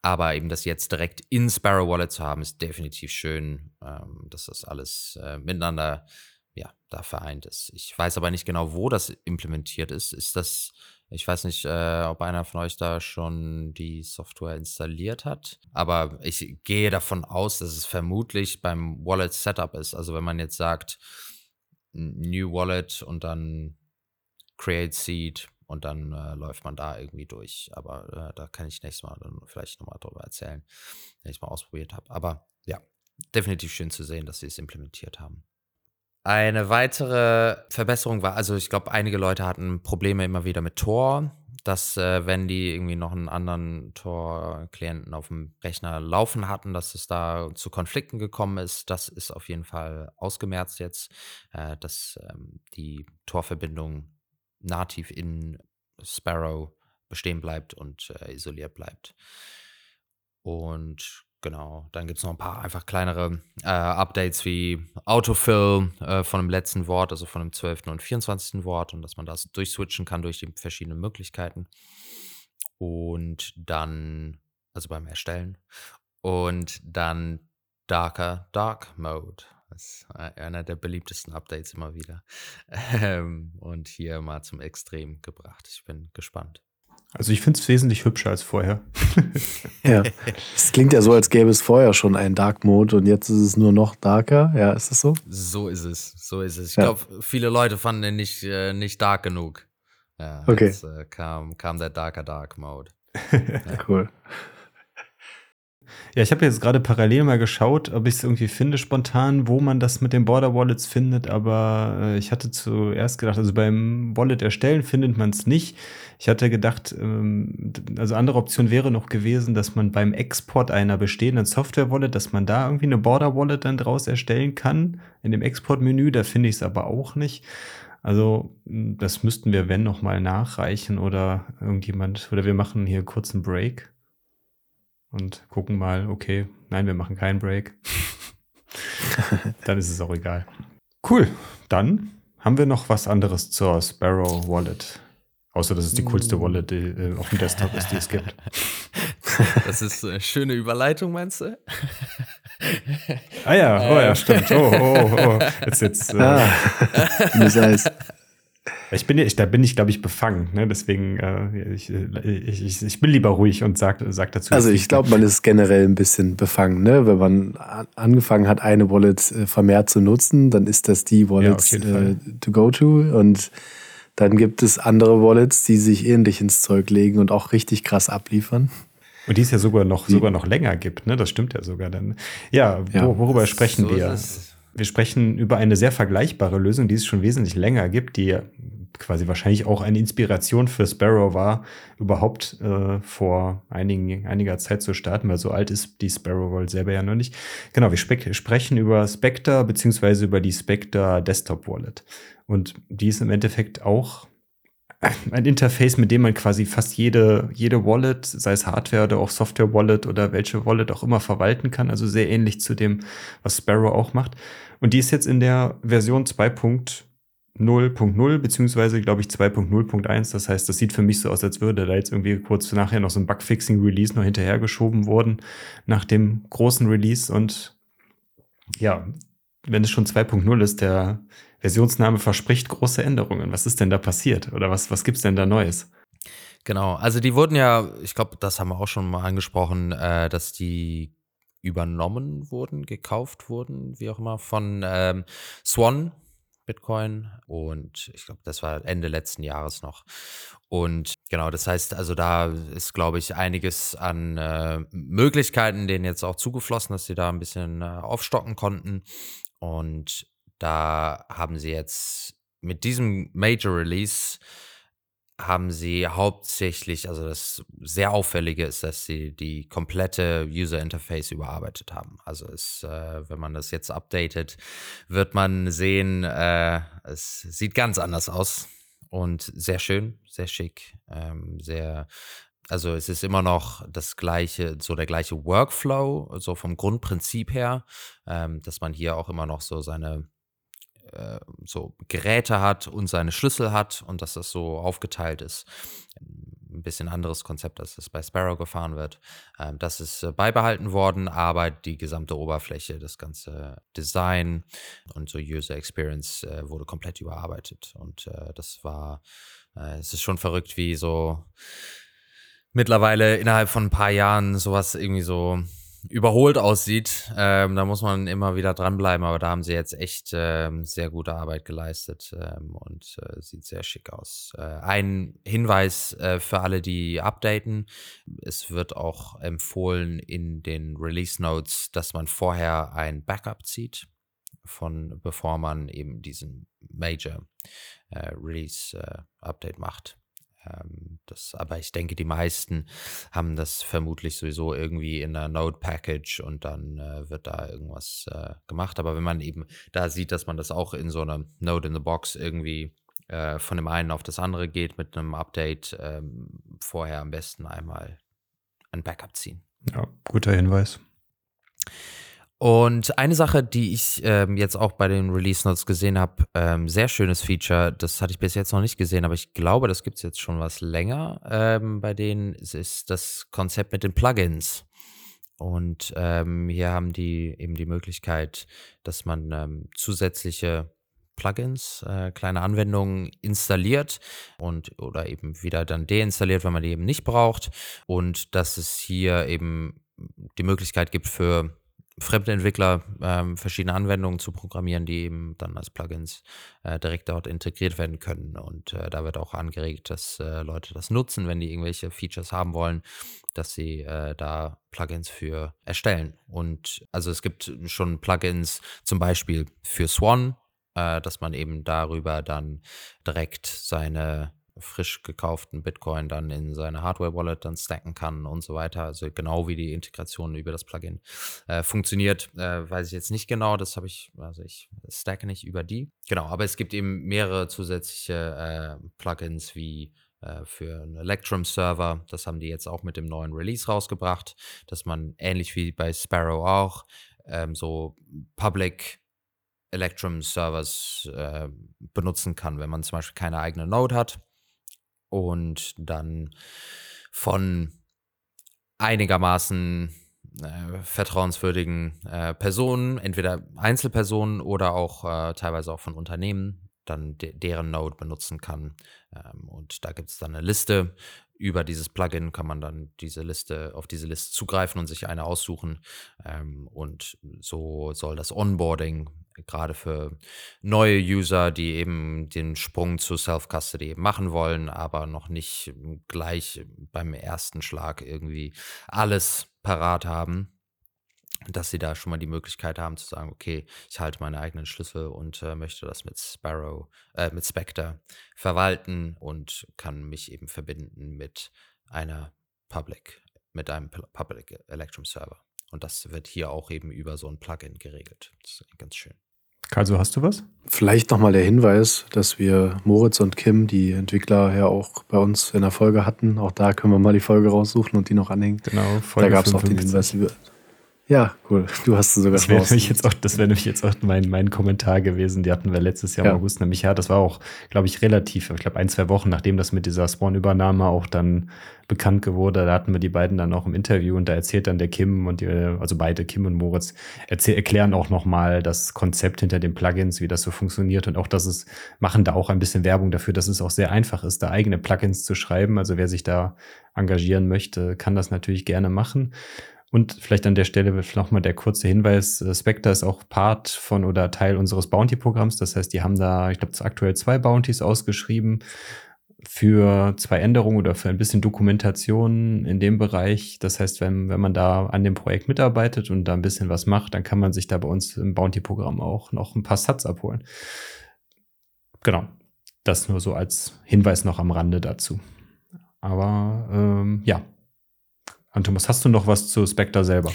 Aber eben das jetzt direkt in Sparrow Wallet zu haben, ist definitiv schön, ähm, dass das alles äh, miteinander ja, da vereint ist. Ich weiß aber nicht genau, wo das implementiert ist. Ist das, ich weiß nicht, äh, ob einer von euch da schon die Software installiert hat, aber ich gehe davon aus, dass es vermutlich beim Wallet Setup ist. Also wenn man jetzt sagt, New Wallet und dann Create Seed und dann äh, läuft man da irgendwie durch. Aber äh, da kann ich nächstes Mal dann vielleicht nochmal drüber erzählen, wenn ich es mal ausprobiert habe. Aber ja, definitiv schön zu sehen, dass sie es implementiert haben. Eine weitere Verbesserung war, also ich glaube, einige Leute hatten Probleme immer wieder mit Tor, dass äh, wenn die irgendwie noch einen anderen Tor-Klienten auf dem Rechner laufen hatten, dass es da zu Konflikten gekommen ist. Das ist auf jeden Fall ausgemerzt jetzt, äh, dass ähm, die Tor-Verbindung nativ in Sparrow bestehen bleibt und äh, isoliert bleibt. Und genau, dann gibt es noch ein paar einfach kleinere äh, Updates wie Autofill äh, von dem letzten Wort, also von dem 12. und 24. Wort und dass man das durchswitchen kann durch die verschiedenen Möglichkeiten. Und dann, also beim Erstellen. Und dann Darker Dark Mode. Das ist einer der beliebtesten Updates immer wieder. [LAUGHS] Ähm, und hier mal zum Extrem gebracht. Ich bin gespannt. Also ich finde es wesentlich hübscher als vorher. ja, [LAUGHS] es klingt ja so, als gäbe es vorher schon einen Dark Mode und jetzt ist es nur noch darker. Ja, ist das so? So ist es, so ist es. Ich ja. glaube, viele Leute fanden den nicht, äh, nicht dark genug. Ja, okay. Jetzt äh, kam, kam der Darker Dark Mode. [LAUGHS] ja. Cool. Ja, ich habe jetzt gerade parallel mal geschaut, ob ich es irgendwie finde spontan, wo man das mit den Border Wallets findet, aber äh, ich hatte zuerst gedacht, also beim Wallet erstellen findet man es nicht. Ich hatte gedacht, ähm, also andere Option wäre noch gewesen, dass man beim Export einer bestehenden Software-Wallet, dass man da irgendwie eine Border Wallet dann draus erstellen kann in dem Export-Menü, da finde ich es aber auch nicht. Also das müssten wir, wenn, noch mal nachreichen oder irgendjemand, oder wir machen hier kurz einen Break und gucken mal, okay, nein, wir machen keinen Break. [LAUGHS] dann ist es auch egal. Cool, dann haben wir noch was anderes zur Sparrow Wallet. Außer, dass es die coolste mm. Wallet die, äh, auf dem Desktop ist, die es gibt. [LAUGHS] Das ist eine schöne Überleitung, meinst du? ah ja, oh ja, stimmt. Oh, oh, oh. Jetzt, jetzt. Äh, ah, [LAUGHS] ich bin, ich, da bin ich, glaube ich, befangen. Ne? Deswegen, äh, ich, ich, ich, bin lieber ruhig und sag, sag dazu. Also ich glaube, man ist generell ein bisschen befangen. Ne? Wenn man angefangen hat, eine Wallet äh, vermehrt zu nutzen, dann ist das die Wallet ja, äh, to go to. Und dann gibt es andere Wallets, die sich ähnlich ins Zeug legen und auch richtig krass abliefern. Und die es ja sogar noch, sogar noch länger gibt, ne? Das stimmt ja sogar dann. Ja, ja worüber sprechen so wir? Wir sprechen über eine sehr vergleichbare Lösung, die es schon wesentlich länger gibt, die quasi wahrscheinlich auch eine Inspiration für Sparrow war, überhaupt äh, vor einigen, einiger Zeit zu starten, weil so alt ist die Sparrow World selber ja noch nicht. Genau, wir sprechen über Spectre beziehungsweise über die Spectre Desktop Wallet. Und die ist im Endeffekt auch [CLEARS THROAT] ein Interface, mit dem man quasi fast jede, jede Wallet, sei es Hardware oder auch Software Wallet oder welche Wallet auch immer verwalten kann. Also sehr ähnlich zu dem, was Sparrow auch macht. Und die ist jetzt in der Version 2.0 0.0 beziehungsweise glaube ich 2.0.1. Das heißt, das sieht für mich so aus, als würde da jetzt irgendwie kurz nachher noch so ein Bugfixing-Release noch hinterhergeschoben worden nach dem großen Release. Und ja, wenn es schon 2.0 ist, der Versionsname verspricht große Änderungen. Was ist denn da passiert? Oder was, was gibt es denn da Neues? Genau, also die wurden ja, ich glaube, das haben wir auch schon mal angesprochen, äh, dass die übernommen wurden, gekauft wurden, wie auch immer, von ähm, Swan, Bitcoin und ich glaube, das war Ende letzten Jahres noch. Und genau, das heißt, also da ist, glaube ich, einiges an äh, Möglichkeiten denen jetzt auch zugeflossen, dass sie da ein bisschen äh, aufstocken konnten. Und da haben sie jetzt mit diesem Major Release haben sie hauptsächlich, also das sehr auffällige ist, dass sie die komplette User Interface überarbeitet haben. Also es, äh, wenn man das jetzt updatet, wird man sehen, äh, es sieht ganz anders aus und sehr schön, sehr schick, ähm, sehr also es ist immer noch das gleiche, so der gleiche Workflow, so vom Grundprinzip her, ähm, dass man hier auch immer noch so seine äh, so Geräte hat und seine Schlüssel hat und dass das so aufgeteilt ist. Ein bisschen anderes Konzept, als das bei Sparrow gefahren wird. Ähm, das ist äh, beibehalten worden, aber die gesamte Oberfläche, das ganze Design und so User Experience äh, wurde komplett überarbeitet. Und äh, das war, es ist schon verrückt, wie so mittlerweile innerhalb von ein paar Jahren sowas irgendwie so überholt aussieht. Ähm, da muss man immer wieder dranbleiben, aber da haben sie jetzt echt ähm, sehr gute Arbeit geleistet ähm, und äh, sieht sehr schick aus. Äh, ein Hinweis äh, für alle, die updaten. Es wird auch empfohlen in den Release Notes, dass man vorher ein Backup zieht, von bevor man eben diesen Major äh, Release äh, Update macht. Ähm, das, aber ich denke, die meisten haben das vermutlich sowieso irgendwie in einer Node-Package und dann äh, wird da irgendwas äh, gemacht. Aber wenn man eben da sieht, dass man das auch in so einer Node in the Box irgendwie äh, von dem einen auf das andere geht mit einem Update, ähm, vorher am besten einmal ein Backup ziehen. Ja, guter Hinweis. Und eine Sache, die ich ähm, jetzt auch bei den Release Notes gesehen habe, ähm, sehr schönes Feature, das hatte ich bis jetzt noch nicht gesehen, aber ich glaube, das gibt es jetzt schon was länger ähm, bei denen, ist das Konzept mit den Plugins. Und ähm, hier haben die eben die Möglichkeit, dass man ähm, zusätzliche Plugins, äh, kleine Anwendungen installiert und oder eben wieder dann deinstalliert, wenn man die eben nicht braucht. Und dass es hier eben die Möglichkeit gibt für fremde Entwickler ähm, verschiedene Anwendungen zu programmieren, die eben dann als Plugins äh, direkt dort integriert werden können. Und äh, da wird auch angeregt, dass äh, Leute das nutzen, wenn die irgendwelche Features haben wollen, dass sie äh, da Plugins für erstellen. Und also es gibt schon Plugins zum Beispiel für Swan, äh, dass man eben darüber dann direkt seine frisch gekauften Bitcoin dann in seine Hardware-Wallet dann stacken kann und so weiter. Also genau wie die Integration über das Plugin äh, funktioniert, äh, weiß ich jetzt nicht genau. Das habe ich, also ich stacke nicht über die. Genau, aber es gibt eben mehrere zusätzliche äh, Plugins wie äh, für einen Electrum-Server. Das haben die jetzt auch mit dem neuen Release rausgebracht, dass man ähnlich wie bei Sparrow auch ähm, so Public Electrum Servers äh, benutzen kann, wenn man zum Beispiel keine eigene Node hat und dann von einigermaßen äh, vertrauenswürdigen äh, Personen, entweder Einzelpersonen oder auch äh, teilweise auch von Unternehmen, dann de deren Node benutzen kann. Ähm, und da gibt es dann eine Liste. Über dieses Plugin kann man dann diese Liste, auf diese Liste zugreifen und sich eine aussuchen. Ähm, und so soll das Onboarding gerade für neue User, die eben den Sprung zu Self-Custody machen wollen, aber noch nicht gleich beim ersten Schlag irgendwie alles parat haben, dass sie da schon mal die Möglichkeit haben zu sagen, okay, ich halte meine eigenen Schlüssel und äh, möchte das mit Sparrow, äh, mit Spectre verwalten und kann mich eben verbinden mit einer Public, mit einem Public Electrum Server. Und das wird hier auch eben über so ein Plugin geregelt. Das ist ganz schön. Also hast du was? Vielleicht nochmal der Hinweis, dass wir Moritz und Kim, die Entwickler, ja auch bei uns in der Folge hatten. Auch da können wir mal die Folge raussuchen und die noch anhängen. Genau, Folge Da gab es auch den Hinweis, ja, cool. Du hast es sogar das wäre nämlich jetzt auch, Das wäre nämlich jetzt auch mein, mein Kommentar gewesen. Die hatten wir letztes Jahr ja. im August nämlich. Ja, das war auch, glaube ich, relativ, ich glaube, ein, zwei Wochen, nachdem das mit dieser Spawn-Übernahme auch dann bekannt wurde. Da hatten wir die beiden dann auch im Interview und da erzählt dann der Kim und die, also beide, Kim und Moritz, erzähl, erklären auch nochmal das Konzept hinter den Plugins, wie das so funktioniert und auch, dass es, machen da auch ein bisschen Werbung dafür, dass es auch sehr einfach ist, da eigene Plugins zu schreiben. Also wer sich da engagieren möchte, kann das natürlich gerne machen. Und vielleicht an der Stelle nochmal der kurze Hinweis, äh, Spectre ist auch Part von oder Teil unseres Bounty-Programms. Das heißt, die haben da, ich glaube, aktuell zwei Bounties ausgeschrieben für zwei Änderungen oder für ein bisschen Dokumentation in dem Bereich. Das heißt, wenn, wenn man da an dem Projekt mitarbeitet und da ein bisschen was macht, dann kann man sich da bei uns im Bounty-Programm auch noch ein paar Sats abholen. Genau. Das nur so als Hinweis noch am Rande dazu. Aber ähm, ja, Antomus, hast du noch was zu Spectre selber?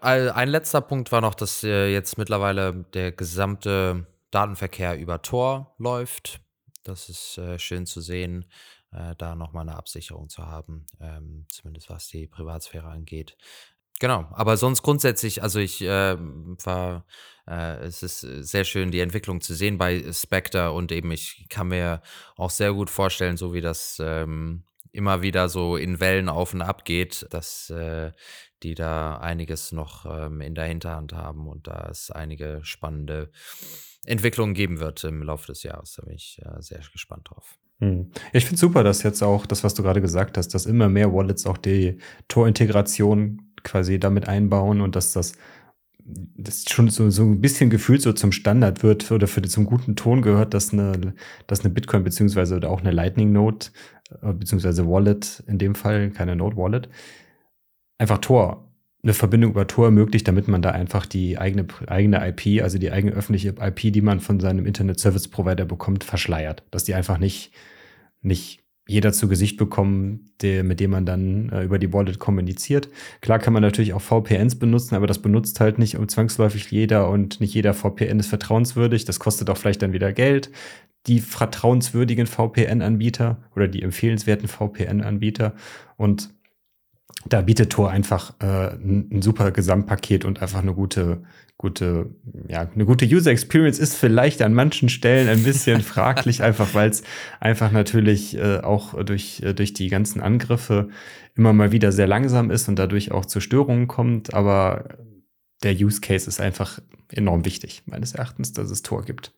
Ein letzter Punkt war noch, dass äh, jetzt mittlerweile der gesamte Datenverkehr über Tor läuft. Das ist äh, schön zu sehen, äh, da nochmal eine Absicherung zu haben, ähm, zumindest was die Privatsphäre angeht. Genau, aber sonst grundsätzlich, also ich äh, war, äh, es ist sehr schön, die Entwicklung zu sehen bei Spectre und eben ich kann mir auch sehr gut vorstellen, so wie das ähm, immer wieder so in Wellen auf und ab geht, dass äh, die da einiges noch ähm, in der Hinterhand haben und da es einige spannende Entwicklungen geben wird im Laufe des Jahres. Da bin ich äh, sehr gespannt drauf. Hm. Ich finde super, dass jetzt auch das, was du gerade gesagt hast, dass immer mehr Wallets auch die Tor-Integration quasi damit einbauen und dass das, das schon so, so ein bisschen gefühlt so zum Standard wird oder für zum guten Ton gehört, dass eine, dass eine Bitcoin beziehungsweise auch eine Lightning Note äh, beziehungsweise Wallet in dem Fall, keine Node Wallet, einfach Tor eine Verbindung über Tor ermöglicht, damit man da einfach die eigene, eigene IP, also die eigene öffentliche IP, die man von seinem Internet Service Provider bekommt, verschleiert. Dass die einfach nicht, nicht jeder zu Gesicht bekommen, der, mit dem man dann äh, über die Wallet kommuniziert. Klar kann man natürlich auch VPNs benutzen, aber das benutzt halt nicht zwangsläufig jeder und nicht jeder VPN ist vertrauenswürdig. Das kostet auch vielleicht dann wieder Geld. Die vertrauenswürdigen VPN-Anbieter oder die empfehlenswerten VPN-Anbieter und da bietet Tor einfach äh, ein, ein, super Gesamtpaket und einfach eine gute, gute, ja, eine gute User Experience ist vielleicht an manchen Stellen ein bisschen [LAUGHS] fraglich, einfach weil es einfach natürlich äh, auch durch, äh, durch die ganzen Angriffe immer mal wieder sehr langsam ist und dadurch auch zu Störungen kommt. Aber der Use Case ist einfach enorm wichtig, meines Erachtens, dass es Tor gibt.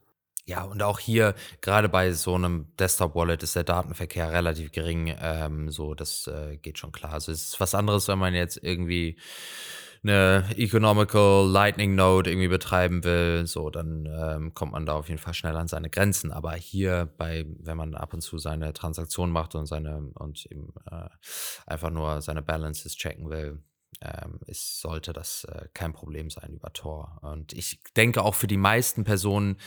Ja, und auch hier, gerade bei so einem Desktop-Wallet ist der Datenverkehr relativ gering. Ähm, so, das äh, geht schon klar. Also es ist was anderes, wenn man jetzt irgendwie eine Economical Lightning Node irgendwie betreiben will, so, dann ähm, kommt man da auf jeden Fall schnell an seine Grenzen. Aber hier bei, wenn man ab und zu seine Transaktion macht und seine und eben äh, einfach nur seine Balances checken will, ähm, ist, sollte das äh, kein Problem sein über Tor. Und ich denke auch für die meisten Personen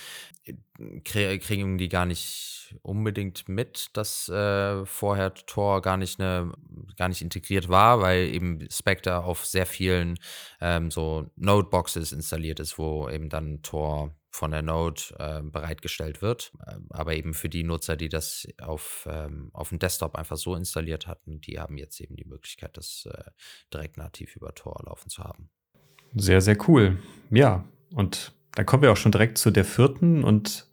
äh, kriegen die gar nicht unbedingt mit, dass äh, vorher Tor gar nicht eine, gar nicht integriert war, weil eben Spectre auf sehr vielen ähm, so Noteboxes installiert ist, wo eben dann Tor von der Node äh, bereitgestellt wird. Ähm, aber eben für die Nutzer, die das auf, ähm, auf dem Desktop einfach so installiert hatten, die haben jetzt eben die Möglichkeit, das äh, direkt nativ über Tor laufen zu haben. Sehr, sehr cool. Ja, und dann kommen wir auch schon direkt zu der vierten und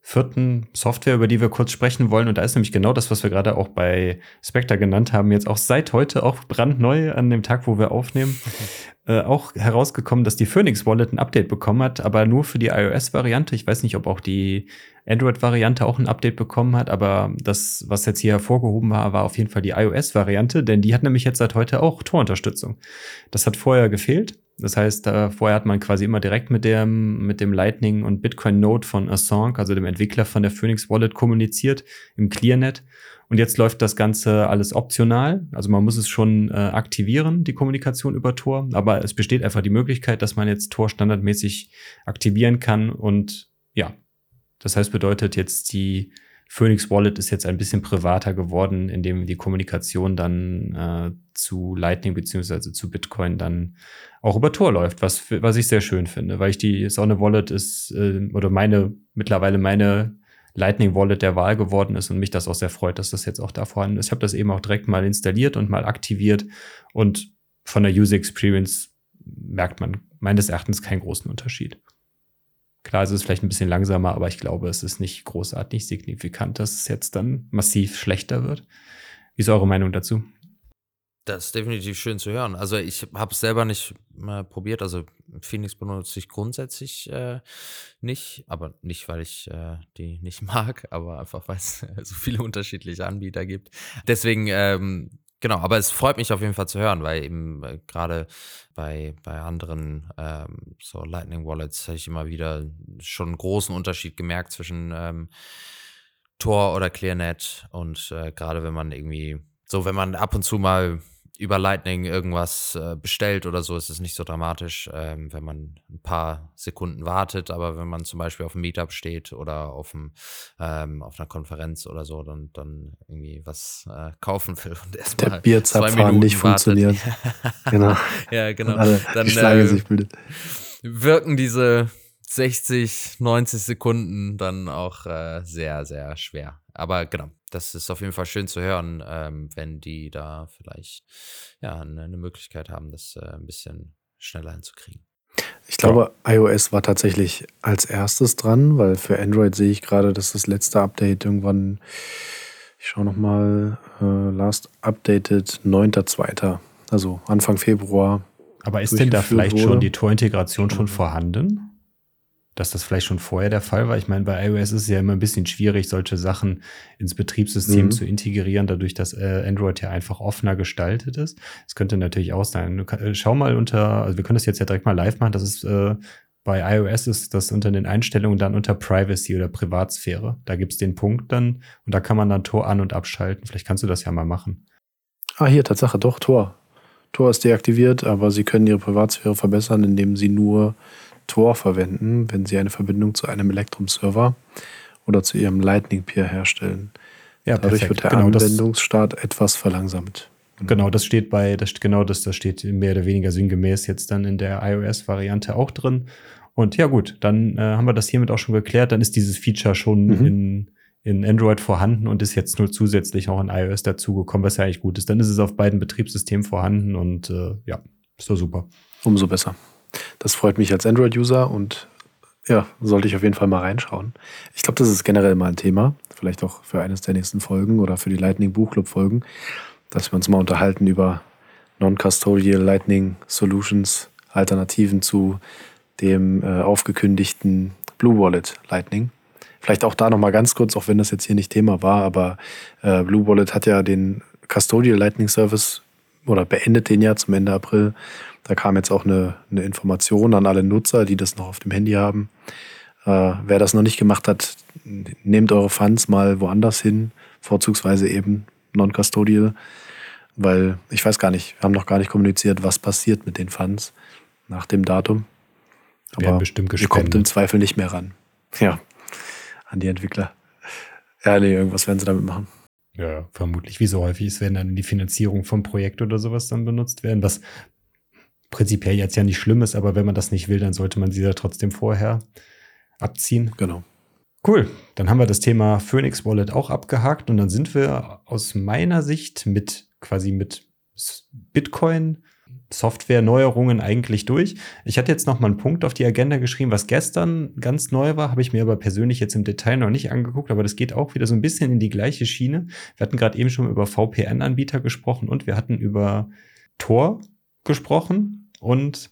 vierten Software, über die wir kurz sprechen wollen. Und da ist nämlich genau das, was wir gerade auch bei Spectre genannt haben, jetzt auch seit heute, auch brandneu an dem Tag, wo wir aufnehmen, [LAUGHS] äh, auch herausgekommen, dass die Phoenix Wallet ein Update bekommen hat, aber nur für die iOS-Variante. Ich weiß nicht, ob auch die Android-Variante auch ein Update bekommen hat, aber das, was jetzt hier hervorgehoben war, war auf jeden Fall die iOS-Variante, denn die hat nämlich jetzt seit heute auch Torunterstützung. Das hat vorher gefehlt. Das heißt, äh, vorher hat man quasi immer direkt mit dem, mit dem Lightning und Bitcoin Node von Assange, also dem Entwickler von der Phoenix Wallet, kommuniziert im ClearNet. Und jetzt läuft das Ganze alles optional. Also man muss es schon äh, aktivieren, die Kommunikation über Tor. Aber es besteht einfach die Möglichkeit, dass man jetzt Tor standardmäßig aktivieren kann. Und ja, das heißt, bedeutet jetzt die Phoenix Wallet ist jetzt ein bisschen privater geworden, indem die Kommunikation dann äh, zu Lightning beziehungsweise zu Bitcoin dann auch über Tor läuft, was, was ich sehr schön finde, weil ich die Sonne Wallet ist äh, oder meine mittlerweile meine Lightning Wallet der Wahl geworden ist und mich das auch sehr freut, dass das jetzt auch da vorhanden ist. Ich habe das eben auch direkt mal installiert und mal aktiviert und von der User Experience merkt man meines Erachtens keinen großen Unterschied. Klar, es ist vielleicht ein bisschen langsamer, aber ich glaube, es ist nicht großartig signifikant, dass es jetzt dann massiv schlechter wird. Wie ist eure Meinung dazu? Das ist definitiv schön zu hören. Also ich habe es selber nicht mal probiert. Also Phoenix benutze ich grundsätzlich äh, nicht, aber nicht, weil ich äh, die nicht [LAUGHS] mag, aber einfach, weil es [LAUGHS] so viele unterschiedliche Anbieter gibt. Deswegen ähm, Genau, aber es freut mich auf jeden Fall zu hören, weil eben äh, gerade bei, bei anderen ähm, so Lightning Wallets habe ich immer wieder schon einen großen Unterschied gemerkt zwischen ähm, Tor oder ClearNet und äh, gerade wenn man irgendwie, so wenn man ab und zu mal über Lightning irgendwas äh, bestellt oder so, ist es nicht so dramatisch, ähm, wenn man ein paar Sekunden wartet. Aber wenn man zum Beispiel auf einem Meetup steht oder auf, einem, ähm, auf einer Konferenz oder so, dann, dann irgendwie was äh, kaufen will und erstmal Der Bierzapfhahn nicht funktioniert. [LAUGHS] genau. ja, genau. Dann, die Schlange äh, sich bildet. wirken diese 60, 90 Sekunden dann auch äh, sehr, sehr schwer. Aber genau, das ist auf jeden Fall schön zu hören, ähm, wenn die da vielleicht ja eine, eine Möglichkeit haben, das äh, ein bisschen schneller hinzukriegen. Ich glaube, ja. iOS war tatsächlich als erstes dran, weil für Android sehe ich gerade, dass das letzte Update irgendwann, ich schaue nochmal, äh, last updated 9.2., also Anfang Februar. Aber ist denn da vielleicht wurde. schon die Tor-Integration schon vorhanden? Dass das vielleicht schon vorher der Fall war. Ich meine, bei iOS ist es ja immer ein bisschen schwierig, solche Sachen ins Betriebssystem mhm. zu integrieren, dadurch, dass äh, Android ja einfach offener gestaltet ist. Es könnte natürlich auch sein. Kann, schau mal unter, also wir können das jetzt ja direkt mal live machen, das ist äh, bei iOS ist das unter den Einstellungen dann unter Privacy oder Privatsphäre. Da gibt es den Punkt dann und da kann man dann Tor an- und abschalten. Vielleicht kannst du das ja mal machen. Ah, hier, Tatsache, doch, Tor. Tor ist deaktiviert, aber Sie können Ihre Privatsphäre verbessern, indem Sie nur Tor verwenden, wenn Sie eine Verbindung zu einem Electrum-Server oder zu Ihrem Lightning Peer herstellen. Ja, Dadurch perfekt. wird der genau, Anwendungsstart etwas verlangsamt. Genau, das steht bei, das, genau das, das steht mehr oder weniger sinngemäß jetzt dann in der iOS-Variante auch drin. Und ja, gut, dann äh, haben wir das hiermit auch schon geklärt. Dann ist dieses Feature schon mhm. in, in Android vorhanden und ist jetzt nur zusätzlich auch in iOS dazugekommen, was ja eigentlich gut ist. Dann ist es auf beiden Betriebssystemen vorhanden und äh, ja, ist doch super. Umso besser. Das freut mich als Android-User und ja, sollte ich auf jeden Fall mal reinschauen. Ich glaube, das ist generell mal ein Thema, vielleicht auch für eines der nächsten Folgen oder für die Lightning Buchclub Folgen, dass wir uns mal unterhalten über Non-Custodial Lightning Solutions, Alternativen zu dem äh, aufgekündigten Blue Wallet Lightning. Vielleicht auch da nochmal ganz kurz, auch wenn das jetzt hier nicht Thema war, aber äh, Blue Wallet hat ja den Custodial Lightning Service oder beendet den ja zum Ende April da kam jetzt auch eine, eine Information an alle Nutzer, die das noch auf dem Handy haben. Äh, wer das noch nicht gemacht hat, nehmt eure Funds mal woanders hin, vorzugsweise eben non-custodial, weil ich weiß gar nicht, wir haben noch gar nicht kommuniziert, was passiert mit den Funds nach dem Datum. Aber Werden bestimmt gespendet. ihr kommt im Zweifel nicht mehr ran. [LAUGHS] Ja, an die Entwickler. Ja, nee, irgendwas werden sie damit machen. Ja, vermutlich. Wie so häufig es werden dann die Finanzierung vom Projekt oder sowas dann benutzt werden, was prinzipiell jetzt ja nicht schlimm ist, aber wenn man das nicht will, dann sollte man sie da trotzdem vorher abziehen. Genau. Cool, dann haben wir das Thema Phoenix Wallet auch abgehakt und dann sind wir aus meiner Sicht mit quasi mit Bitcoin Software-Neuerungen eigentlich durch. Ich hatte jetzt noch mal einen Punkt auf die Agenda geschrieben, was gestern ganz neu war, habe ich mir aber persönlich jetzt im Detail noch nicht angeguckt, aber das geht auch wieder so ein bisschen in die gleiche Schiene. Wir hatten gerade eben schon über VPN-Anbieter gesprochen und wir hatten über Tor gesprochen und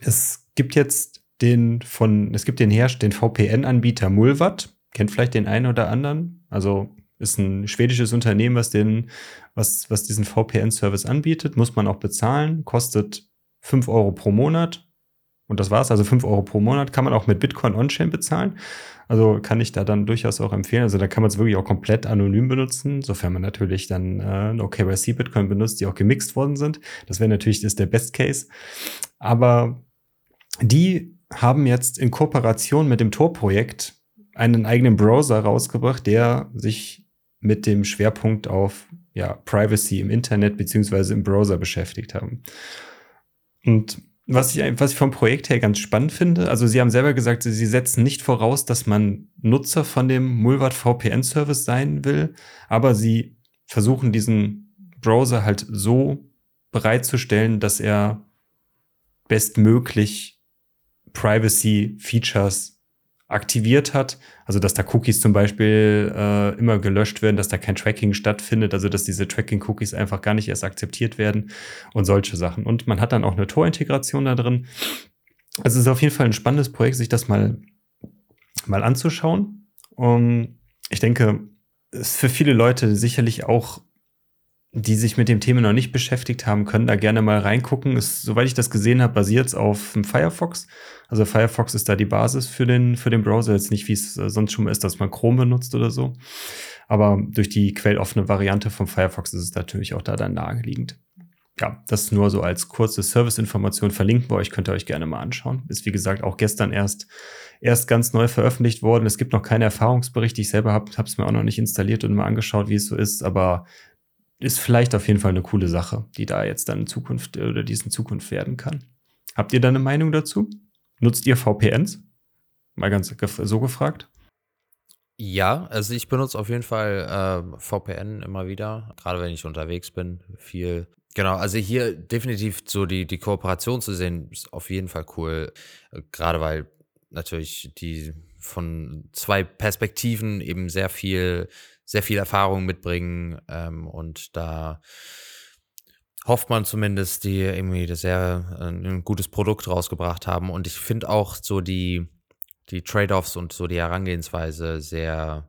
es gibt jetzt den von, es gibt den Herrscher, den VPN-Anbieter Mulvat, kennt vielleicht den einen oder anderen. Also ist ein schwedisches Unternehmen, was den, was, was diesen VPN-Service anbietet, muss man auch bezahlen, kostet 5 Euro pro Monat. Und das war's, also 5 Euro pro Monat kann man auch mit Bitcoin On-Chain bezahlen. Also kann ich da dann durchaus auch empfehlen. Also da kann man es wirklich auch komplett anonym benutzen, sofern man natürlich dann äh, no KYC Bitcoin benutzt, die auch gemixt worden sind. Das wäre natürlich das der Best Case. Aber die haben jetzt in Kooperation mit dem Tor-Projekt einen eigenen Browser rausgebracht, der sich mit dem Schwerpunkt auf ja, Privacy im Internet beziehungsweise im Browser beschäftigt haben. Und was ich, was ich vom Projekt her ganz spannend finde, also Sie haben selber gesagt, Sie setzen nicht voraus, dass man Nutzer von dem Mulvat VPN Service sein will, aber Sie versuchen diesen Browser halt so bereitzustellen, dass er bestmöglich Privacy Features aktiviert hat. Also dass da Cookies zum Beispiel äh, immer gelöscht werden, dass da kein Tracking stattfindet, also dass diese Tracking-Cookies einfach gar nicht erst akzeptiert werden und solche Sachen. Und man hat dann auch eine Tor-Integration da drin. Also es ist auf jeden Fall ein spannendes Projekt, sich das mal, mal anzuschauen. Und ich denke, es ist für viele Leute sicherlich auch die sich mit dem Thema noch nicht beschäftigt haben, können da gerne mal reingucken. Ist, soweit ich das gesehen habe, basiert es auf Firefox. Also Firefox ist da die Basis für den, für den Browser. Jetzt nicht, wie es äh, sonst schon mal ist, dass man Chrome benutzt oder so. Aber durch die quelloffene Variante vom Firefox ist es natürlich auch da dann naheliegend. Ja, das nur so als kurze Serviceinformation verlinken wir euch, könnt ihr euch gerne mal anschauen. Ist wie gesagt auch gestern erst, erst ganz neu veröffentlicht worden. Es gibt noch keine Erfahrungsberichte. Ich selber habe es mir auch noch nicht installiert und mal angeschaut, wie es so ist. Aber ist vielleicht auf jeden Fall eine coole Sache, die da jetzt dann in Zukunft oder dies in Zukunft werden kann. Habt ihr da eine Meinung dazu? Nutzt ihr VPNs? Mal ganz so gefragt. Ja, also ich benutze auf jeden Fall äh, VPN immer wieder, gerade wenn ich unterwegs bin. Viel. Genau, also hier definitiv so die, die Kooperation zu sehen, ist auf jeden Fall cool. Gerade weil natürlich die von zwei Perspektiven eben sehr viel, sehr viel Erfahrung mitbringen ähm, und da hofft man zumindest, die irgendwie das sehr äh, ein gutes Produkt rausgebracht haben. Und ich finde auch so die, die Trade-offs und so die Herangehensweise sehr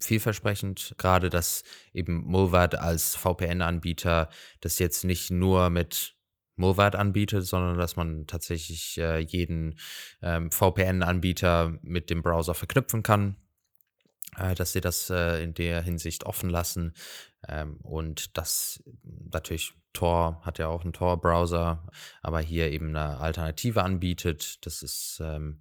vielversprechend. Gerade, dass eben Mulvad als VPN-Anbieter das jetzt nicht nur mit Mulvad anbietet, sondern dass man tatsächlich äh, jeden ähm, VPN-Anbieter mit dem Browser verknüpfen kann. Äh, dass sie das äh, in der Hinsicht offen lassen. Ähm, und das natürlich Tor hat ja auch einen Tor-Browser, aber hier eben eine Alternative anbietet. Das ist, ähm,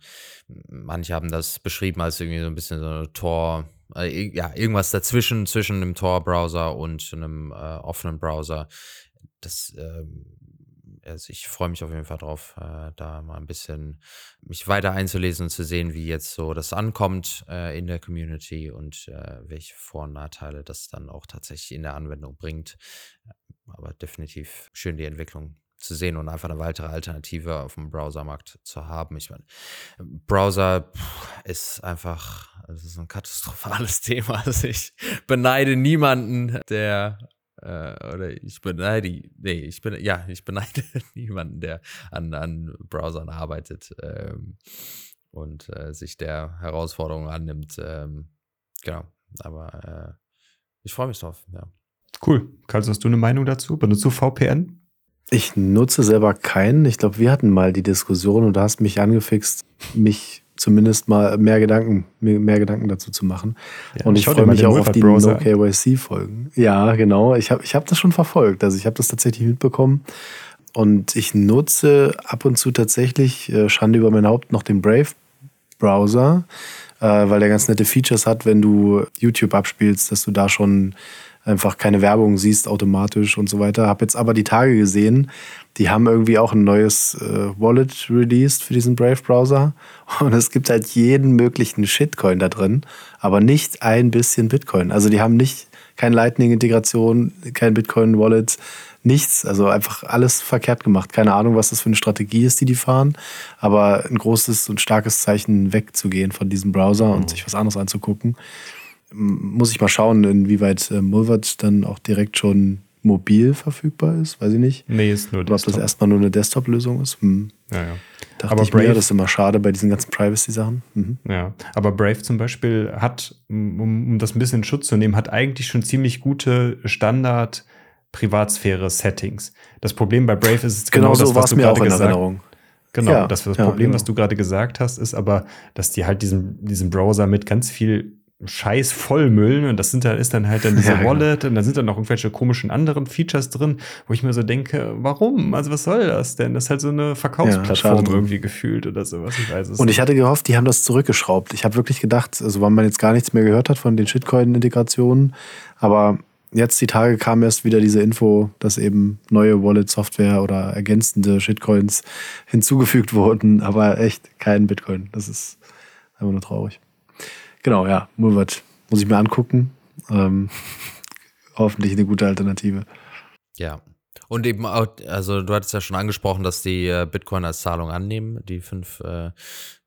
manche haben das beschrieben als irgendwie so ein bisschen so eine Tor, äh, ja, irgendwas dazwischen, zwischen einem Tor-Browser und einem äh, offenen Browser. Das ähm, also ich freue mich auf jeden Fall drauf, äh, da mal ein bisschen mich weiter einzulesen und zu sehen, wie jetzt so das ankommt äh, in der Community und äh, welche Vor- und Nachteile das dann auch tatsächlich in der Anwendung bringt. Aber definitiv schön die Entwicklung zu sehen und einfach eine weitere Alternative auf dem Browsermarkt zu haben. Ich meine, Browser ist einfach, das ist ein [LAUGHS] katastrophales Thema. Also ich beneide niemanden, der äh, oder ich beneide, nee, ich bin, ja, ich beneide [LAUGHS] niemanden, der an, an Browsern arbeitet ähm, und äh, sich der Herausforderung annimmt. Ähm, genau, aber äh, ich freue mich drauf, ja. Cool. Karl, hast du eine Meinung dazu? Benutzt du VPN? Ich nutze selber keinen. Ich glaube, wir hatten mal die Diskussion und du hast mich angefixt, mich zumindest mal mehr Gedanken, mehr Gedanken dazu zu machen. Ja, und ich freue mich auch auf die No-KYC-Folgen. Ja, genau. Ich habe ich hab das schon verfolgt. Also ich habe das tatsächlich mitbekommen. Und ich nutze ab und zu tatsächlich, äh, Schande über mein Haupt, noch den Brave-Browser, äh, weil der ganz nette Features hat, wenn du YouTube abspielst, dass du da schon einfach keine Werbung siehst automatisch und so weiter. Habe jetzt aber die Tage gesehen, die haben irgendwie auch ein neues äh, Wallet released für diesen Brave-Browser. [LAUGHS] Und es gibt halt jeden möglichen Shitcoin da drin, aber nicht ein bisschen Bitcoin. Also die haben nicht keine Lightning-Integration, kein Bitcoin-Wallet, nichts. Also einfach alles verkehrt gemacht. Keine Ahnung, was das für eine Strategie ist, die die fahren. Aber ein großes und starkes Zeichen wegzugehen von diesem Browser mhm. und sich was anderes anzugucken muss ich mal schauen, inwieweit äh, Mulvat dann auch direkt schon mobil verfügbar ist, weiß ich nicht. Nee, ist nur Oder ob das erstmal nur eine Desktop-Lösung ist. Hm. Ja, ja. Dachte aber ich Brave, mir, das ist immer schade bei diesen ganzen Privacy-Sachen. Mhm. Ja, aber Brave zum Beispiel hat, um, um das ein bisschen in Schutz zu nehmen, hat eigentlich schon ziemlich gute Standard- Privatsphäre-Settings. Das Problem bei Brave ist genau, genau das, so was du mir auch in Erinnerung. Genau, ja, das, das ja, Problem, genau. was du gerade gesagt hast, ist aber, dass die halt diesen, diesen Browser mit ganz viel Scheiß Vollmüll und das sind dann, ist dann halt dann diese [LAUGHS] ja, Wallet und da sind dann noch irgendwelche komischen anderen Features drin, wo ich mir so denke, warum? Also was soll das denn? Das ist halt so eine Verkaufsplattform ja, irgendwie gefühlt oder sowas. Ich weiß es Und ich hatte gehofft, die haben das zurückgeschraubt. Ich habe wirklich gedacht, also weil man jetzt gar nichts mehr gehört hat von den Shitcoin-Integrationen, aber jetzt die Tage kam erst wieder diese Info, dass eben neue Wallet-Software oder ergänzende Shitcoins hinzugefügt [LAUGHS] wurden, aber echt kein Bitcoin. Das ist einfach nur traurig. Genau, ja, Mulvat muss ich mir angucken. Ähm, [LAUGHS] hoffentlich eine gute Alternative. Ja. Und eben auch, also du hattest ja schon angesprochen, dass die äh, Bitcoin als Zahlung annehmen, die 5 äh,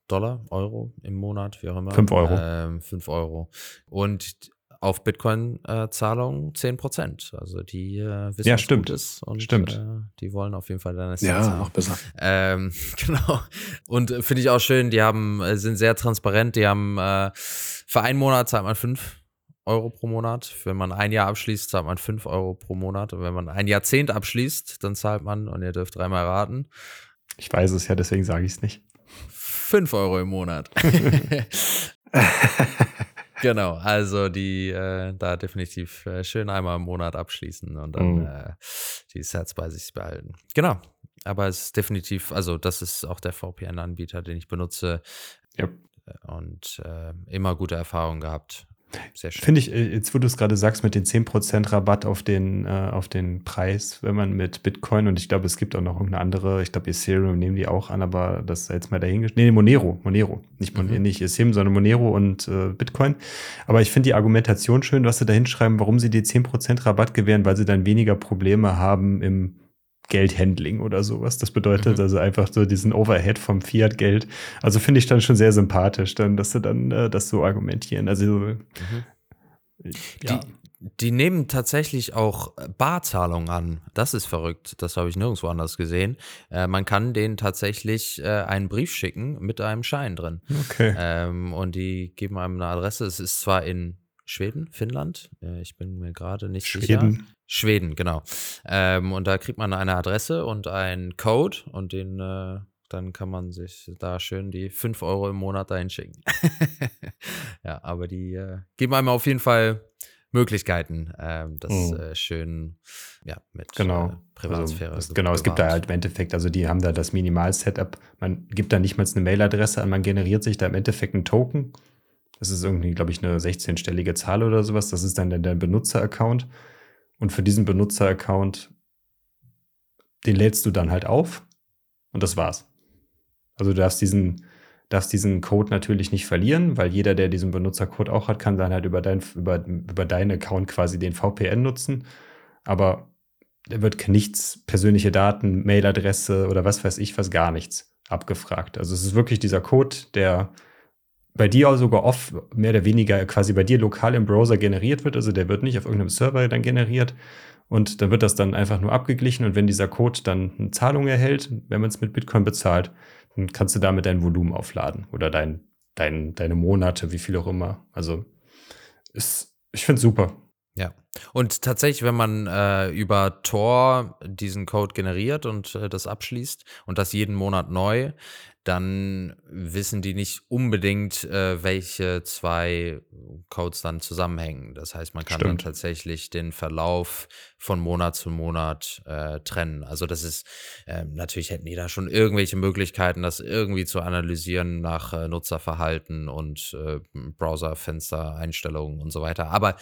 Dollar, Euro im Monat, wie auch immer. 5 Euro. 5 ähm, Euro. Und auf Bitcoin-Zahlungen 10 Prozent. Also die äh, wissen, ja, stimmt. was ist und stimmt. Äh, die wollen auf jeden Fall deine Ja, haben. noch besser. Ähm, [LAUGHS] genau. Und äh, finde ich auch schön, die haben, äh, sind sehr transparent. Die haben äh, für einen Monat zahlt man 5 Euro pro Monat. Wenn man ein Jahr abschließt, zahlt man 5 Euro pro Monat. Und wenn man ein Jahrzehnt abschließt, dann zahlt man, und ihr dürft dreimal raten. Ich weiß es ja, deswegen sage ich es nicht. 5 Euro im Monat. [LAUGHS] [LAUGHS] Genau, also die äh, da definitiv äh, schön einmal im Monat abschließen und dann mhm. äh, die Sets bei sich behalten. Genau, aber es ist definitiv, also das ist auch der VPN-Anbieter, den ich benutze yep. und äh, immer gute Erfahrungen gehabt. Sehr schön. Finde ich, äh, jetzt wo du es gerade sagst, mit den 10% Rabatt auf den, äh, auf den Preis, wenn man mit Bitcoin und ich glaube, es gibt auch noch irgendeine andere, ich glaube, Ethereum nehmen die auch an, aber das ist jetzt mal dahingestellt. Nee, Monero, Monero. Nicht, Mon mhm. nicht Ethereum, sondern Monero und äh, Bitcoin. Aber ich finde die Argumentation schön, was sie da hinschreiben, warum sie die 10% Rabatt gewähren, weil sie dann weniger Probleme haben im Geldhandling oder sowas. Das bedeutet mhm. also einfach so diesen Overhead vom Fiat-Geld. Also finde ich dann schon sehr sympathisch, dann, dass sie dann äh, das so argumentieren. Also mhm. ja. Die, die nehmen tatsächlich auch Barzahlungen an. Das ist verrückt. Das habe ich nirgendwo anders gesehen. Äh, man kann denen tatsächlich äh, einen Brief schicken mit einem Schein drin. Okay. Ähm, und die geben einem eine Adresse. Es ist zwar in Schweden, Finnland. Äh, ich bin mir gerade nicht Schweden. sicher. Schweden, genau. Ähm, und da kriegt man eine Adresse und einen Code und den äh, dann kann man sich da schön die 5 Euro im Monat dahin schicken. [LAUGHS] ja, aber die äh, geben einem auf jeden Fall Möglichkeiten, ähm, das mhm. äh, schön ja, mit genau. äh, Privatsphäre. Also, genau, es gibt da halt im Endeffekt, also die haben da das Minimal-Setup. Man gibt da nicht mal eine Mailadresse an, man generiert sich da im Endeffekt einen Token das ist irgendwie, glaube ich, eine 16-stellige Zahl oder sowas. Das ist dann dein Benutzer-Account. Und für diesen Benutzer-Account, den lädst du dann halt auf und das war's. Also du darfst diesen, darfst diesen Code natürlich nicht verlieren, weil jeder, der diesen Benutzercode auch hat, kann dann halt über, dein, über, über deinen Account quasi den VPN nutzen. Aber da wird nichts, persönliche Daten, Mailadresse oder was weiß ich, was gar nichts abgefragt. Also es ist wirklich dieser Code, der bei dir auch sogar oft mehr oder weniger quasi bei dir lokal im Browser generiert wird. Also der wird nicht auf irgendeinem Server dann generiert. Und dann wird das dann einfach nur abgeglichen. Und wenn dieser Code dann eine Zahlung erhält, wenn man es mit Bitcoin bezahlt, dann kannst du damit dein Volumen aufladen oder dein, dein, deine Monate, wie viel auch immer. Also ist, ich finde es super. Ja. Und tatsächlich, wenn man äh, über Tor diesen Code generiert und äh, das abschließt und das jeden Monat neu, dann wissen die nicht unbedingt, äh, welche zwei Codes dann zusammenhängen. Das heißt, man kann Stimmt. dann tatsächlich den Verlauf von Monat zu Monat äh, trennen. Also das ist, äh, natürlich hätten die da schon irgendwelche Möglichkeiten, das irgendwie zu analysieren nach äh, Nutzerverhalten und äh, Browserfenster, Einstellungen und so weiter. Aber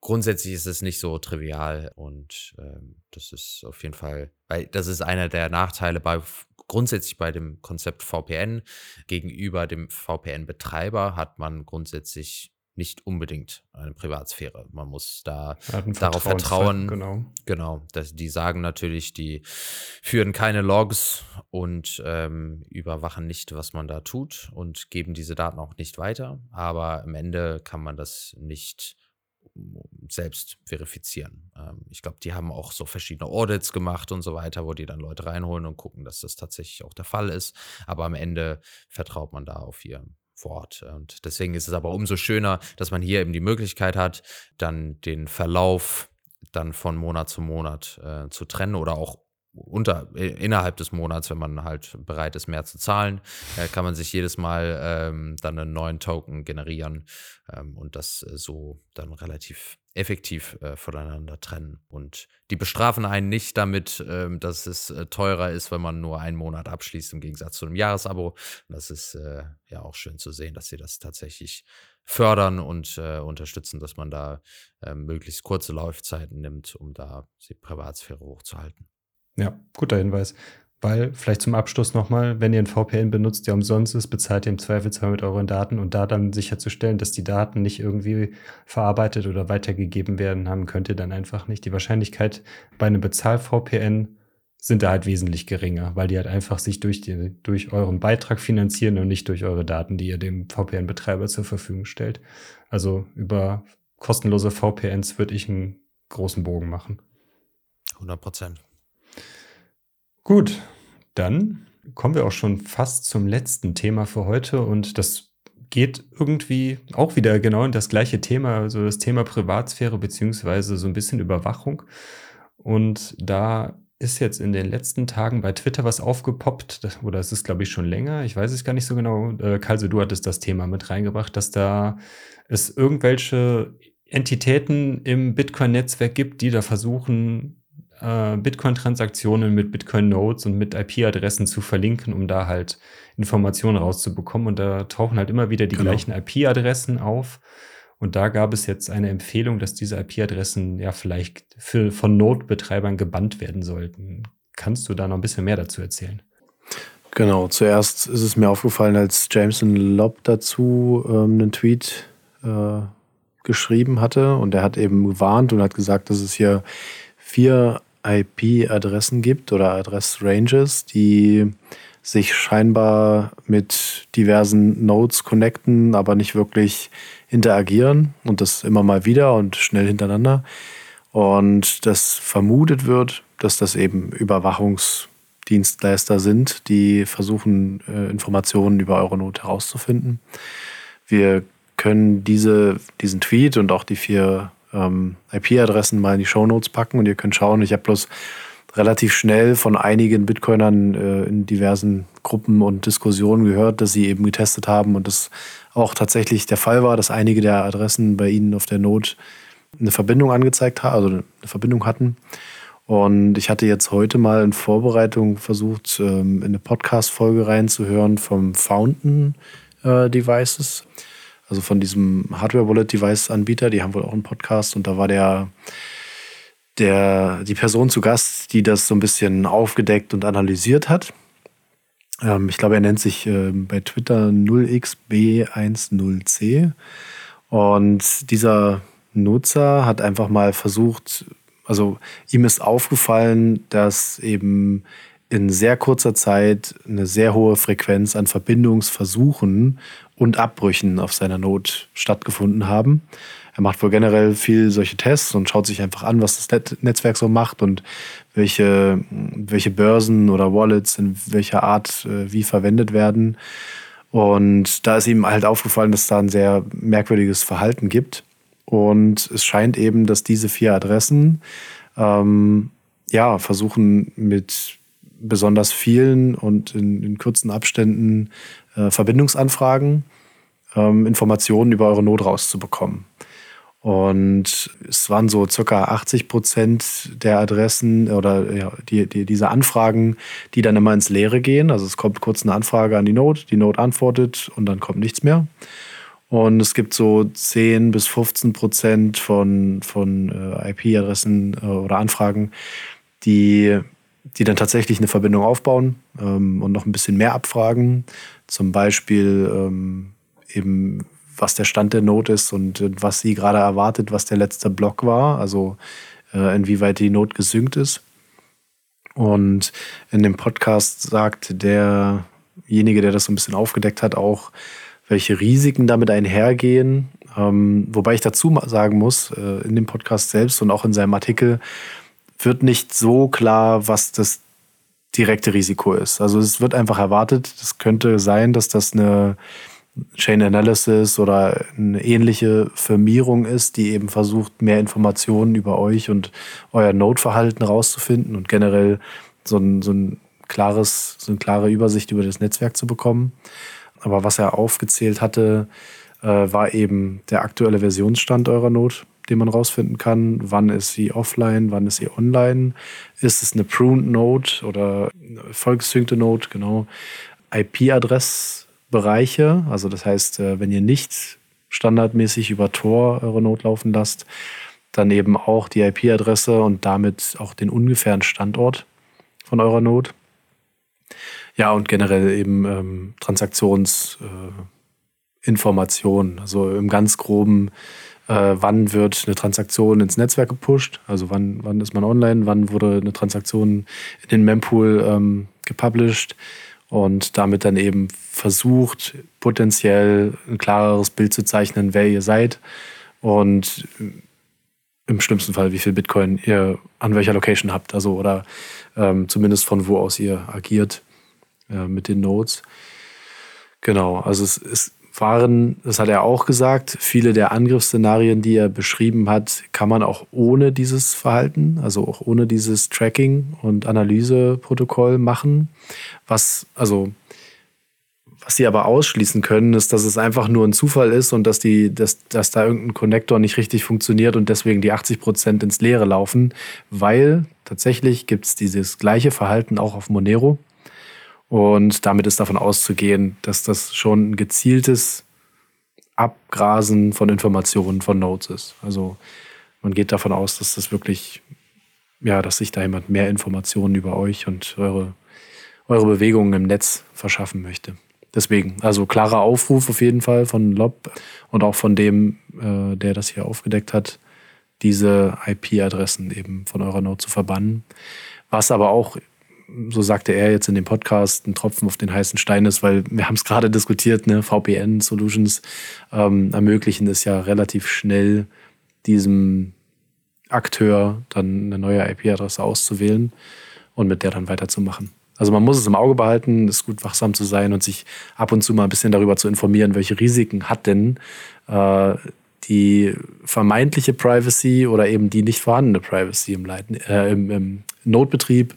grundsätzlich ist es nicht so trivial und ähm, das ist auf jeden Fall, weil das ist einer der Nachteile bei grundsätzlich bei dem Konzept VPN gegenüber dem VPN-Betreiber hat man grundsätzlich nicht unbedingt eine Privatsphäre. Man muss da darauf vertrauen. Genau. Genau. Das, die sagen natürlich, die führen keine Logs und ähm, überwachen nicht, was man da tut und geben diese Daten auch nicht weiter. Aber am Ende kann man das nicht selbst verifizieren. Ähm, ich glaube, die haben auch so verschiedene Audits gemacht und so weiter, wo die dann Leute reinholen und gucken, dass das tatsächlich auch der Fall ist. Aber am Ende vertraut man da auf ihr Wort. Und deswegen ist es aber umso schöner, dass man hier eben die Möglichkeit hat, dann den Verlauf dann von Monat zu Monat äh, zu trennen oder auch unter, innerhalb des Monats, wenn man halt bereit ist, mehr zu zahlen, äh, kann man sich jedes Mal ähm, dann einen neuen Token generieren ähm, und das äh, so dann relativ effektiv äh, voneinander trennen. Und die bestrafen einen nicht damit, ähm, dass es äh, teurer ist, wenn man nur einen Monat abschließt, im Gegensatz zu einem Jahresabo. Das ist äh, ja auch schön zu sehen, dass sie das tatsächlich fördern und äh, unterstützen, dass man da möglichst kurze Laufzeiten nimmt, um da die Privatsphäre hochzuhalten. Ja, guter Hinweis. Weil, vielleicht zum Abschluss nochmal, wenn ihr ein VPN benutzt, der umsonst ist, bezahlt ihr im Zweifelsfall mit euren Daten und da dann sicherzustellen, dass die Daten nicht irgendwie verarbeitet oder weitergegeben werden haben, könnt ihr dann einfach nicht. Die Wahrscheinlichkeit bei einem Bezahl-VPN sind da halt wesentlich geringer, weil die halt einfach sich durch, die, durch euren Beitrag finanzieren und nicht durch eure Daten, die ihr dem VPN-Betreiber zur Verfügung stellt. Also über kostenlose VPNs würde ich einen großen Bogen machen. 100 Prozent. Gut, dann kommen wir auch schon fast zum letzten Thema für heute und das geht irgendwie auch wieder genau in das gleiche Thema, also das Thema Privatsphäre beziehungsweise so ein bisschen Überwachung. Und da ist jetzt in den letzten Tagen bei Twitter was aufgepoppt, oder es ist, glaube ich, schon länger, ich weiß es gar nicht so genau. Äh, Kalse, du hattest das Thema mit reingebracht, dass da es irgendwelche Entitäten im Bitcoin-Netzwerk gibt, die da versuchen, äh, Bitcoin-Transaktionen mit Bitcoin-Nodes und mit IP-Adressen zu verlinken, um da halt Informationen rauszubekommen. Und da tauchen halt immer wieder die genau. gleichen IP-Adressen auf. Und da gab es jetzt eine Empfehlung, dass diese IP-Adressen ja vielleicht für, von Node-Betreibern gebannt werden sollten. Kannst du da noch ein bisschen mehr dazu erzählen? Genau, zuerst ist es mir aufgefallen, als Jameson Lobb dazu ähm, einen Tweet äh, geschrieben hatte und er hat eben gewarnt und hat gesagt, dass es hier vier IP-Adressen gibt oder Adressranges, die sich scheinbar mit diversen Nodes connecten, aber nicht wirklich interagieren und das immer mal wieder und schnell hintereinander. Und das vermutet wird, dass das eben Überwachungsdienstleister sind, die versuchen, äh, Informationen über Euronode herauszufinden. Wir können diese, diesen Tweet und auch die vier ähm, IP-Adressen mal in die Show Notes packen und ihr könnt schauen. Ich habe bloß relativ schnell von einigen Bitcoinern äh, in diversen Gruppen und Diskussionen gehört, dass sie eben getestet haben und das auch tatsächlich der Fall war, dass einige der Adressen bei ihnen auf der Not eine Verbindung angezeigt haben, also eine Verbindung hatten. Und ich hatte jetzt heute mal in Vorbereitung versucht, ähm, in eine Podcast-Folge reinzuhören vom Fountain äh, Devices, also von diesem Hardware-Wallet-Device-Anbieter. Die haben wohl auch einen Podcast und da war der der, die Person zu Gast, die das so ein bisschen aufgedeckt und analysiert hat. Ähm, ich glaube, er nennt sich äh, bei Twitter 0xb10c. Und dieser Nutzer hat einfach mal versucht, also ihm ist aufgefallen, dass eben in sehr kurzer Zeit eine sehr hohe Frequenz an Verbindungsversuchen und Abbrüchen auf seiner Not stattgefunden haben. Er macht wohl generell viel solche Tests und schaut sich einfach an, was das Netzwerk so macht und welche, welche Börsen oder Wallets in welcher Art äh, wie verwendet werden. Und da ist ihm halt aufgefallen, dass es da ein sehr merkwürdiges Verhalten gibt. Und es scheint eben, dass diese vier Adressen ähm, ja, versuchen mit besonders vielen und in, in kurzen Abständen äh, Verbindungsanfragen ähm, Informationen über eure Not rauszubekommen. Und es waren so circa 80 Prozent der Adressen oder ja, die, die, diese Anfragen, die dann immer ins Leere gehen. Also es kommt kurz eine Anfrage an die Node, die Node antwortet und dann kommt nichts mehr. Und es gibt so 10 bis 15 Prozent von, von äh, IP-Adressen äh, oder Anfragen, die, die dann tatsächlich eine Verbindung aufbauen ähm, und noch ein bisschen mehr abfragen. Zum Beispiel ähm, eben was der Stand der Not ist und äh, was sie gerade erwartet, was der letzte Block war, also äh, inwieweit die Not gesynkt ist. Und in dem Podcast sagt derjenige, der das so ein bisschen aufgedeckt hat, auch, welche Risiken damit einhergehen. Ähm, wobei ich dazu sagen muss, äh, in dem Podcast selbst und auch in seinem Artikel wird nicht so klar, was das direkte Risiko ist. Also es wird einfach erwartet, es könnte sein, dass das eine Chain Analysis oder eine ähnliche Firmierung ist, die eben versucht, mehr Informationen über euch und euer Node-Verhalten rauszufinden und generell so ein, so ein klares, so eine klare Übersicht über das Netzwerk zu bekommen. Aber was er aufgezählt hatte, äh, war eben der aktuelle Versionsstand eurer Node, den man rausfinden kann. Wann ist sie offline, wann ist sie online? Ist es eine pruned Node oder volkssynkte Node? Genau. IP-Adress Bereiche. Also das heißt, äh, wenn ihr nicht standardmäßig über Tor eure Not laufen lasst, dann eben auch die IP-Adresse und damit auch den ungefähren Standort von eurer Not. Ja, und generell eben ähm, Transaktionsinformationen. Äh, also im ganz groben, wann wird eine Transaktion ins Netzwerk gepusht, also wann, wann ist man online, wann wurde eine Transaktion in den Mempool ähm, gepublished? Und damit dann eben versucht, potenziell ein klareres Bild zu zeichnen, wer ihr seid und im schlimmsten Fall, wie viel Bitcoin ihr an welcher Location habt, also oder ähm, zumindest von wo aus ihr agiert äh, mit den Nodes. Genau, also es ist waren, das hat er auch gesagt, viele der Angriffsszenarien, die er beschrieben hat, kann man auch ohne dieses Verhalten, also auch ohne dieses Tracking und Analyseprotokoll machen. Was, also, was sie aber ausschließen können, ist, dass es einfach nur ein Zufall ist und dass, die, dass, dass da irgendein Connector nicht richtig funktioniert und deswegen die 80 Prozent ins Leere laufen, weil tatsächlich gibt es dieses gleiche Verhalten auch auf Monero. Und damit ist davon auszugehen, dass das schon ein gezieltes Abgrasen von Informationen von Nodes ist. Also man geht davon aus, dass das wirklich, ja, dass sich da jemand mehr Informationen über euch und eure, eure Bewegungen im Netz verschaffen möchte. Deswegen, also klarer Aufruf auf jeden Fall von Lob und auch von dem, äh, der das hier aufgedeckt hat, diese IP-Adressen eben von eurer Node zu verbannen. Was aber auch, so sagte er jetzt in dem Podcast, ein Tropfen auf den heißen Stein ist, weil wir haben es gerade diskutiert, ne, VPN-Solutions ähm, ermöglichen es ja relativ schnell, diesem Akteur dann eine neue IP-Adresse auszuwählen und mit der dann weiterzumachen. Also man muss es im Auge behalten, ist gut wachsam zu sein und sich ab und zu mal ein bisschen darüber zu informieren, welche Risiken hat denn äh, die vermeintliche Privacy oder eben die nicht vorhandene Privacy im, Leiten, äh, im, im Notbetrieb.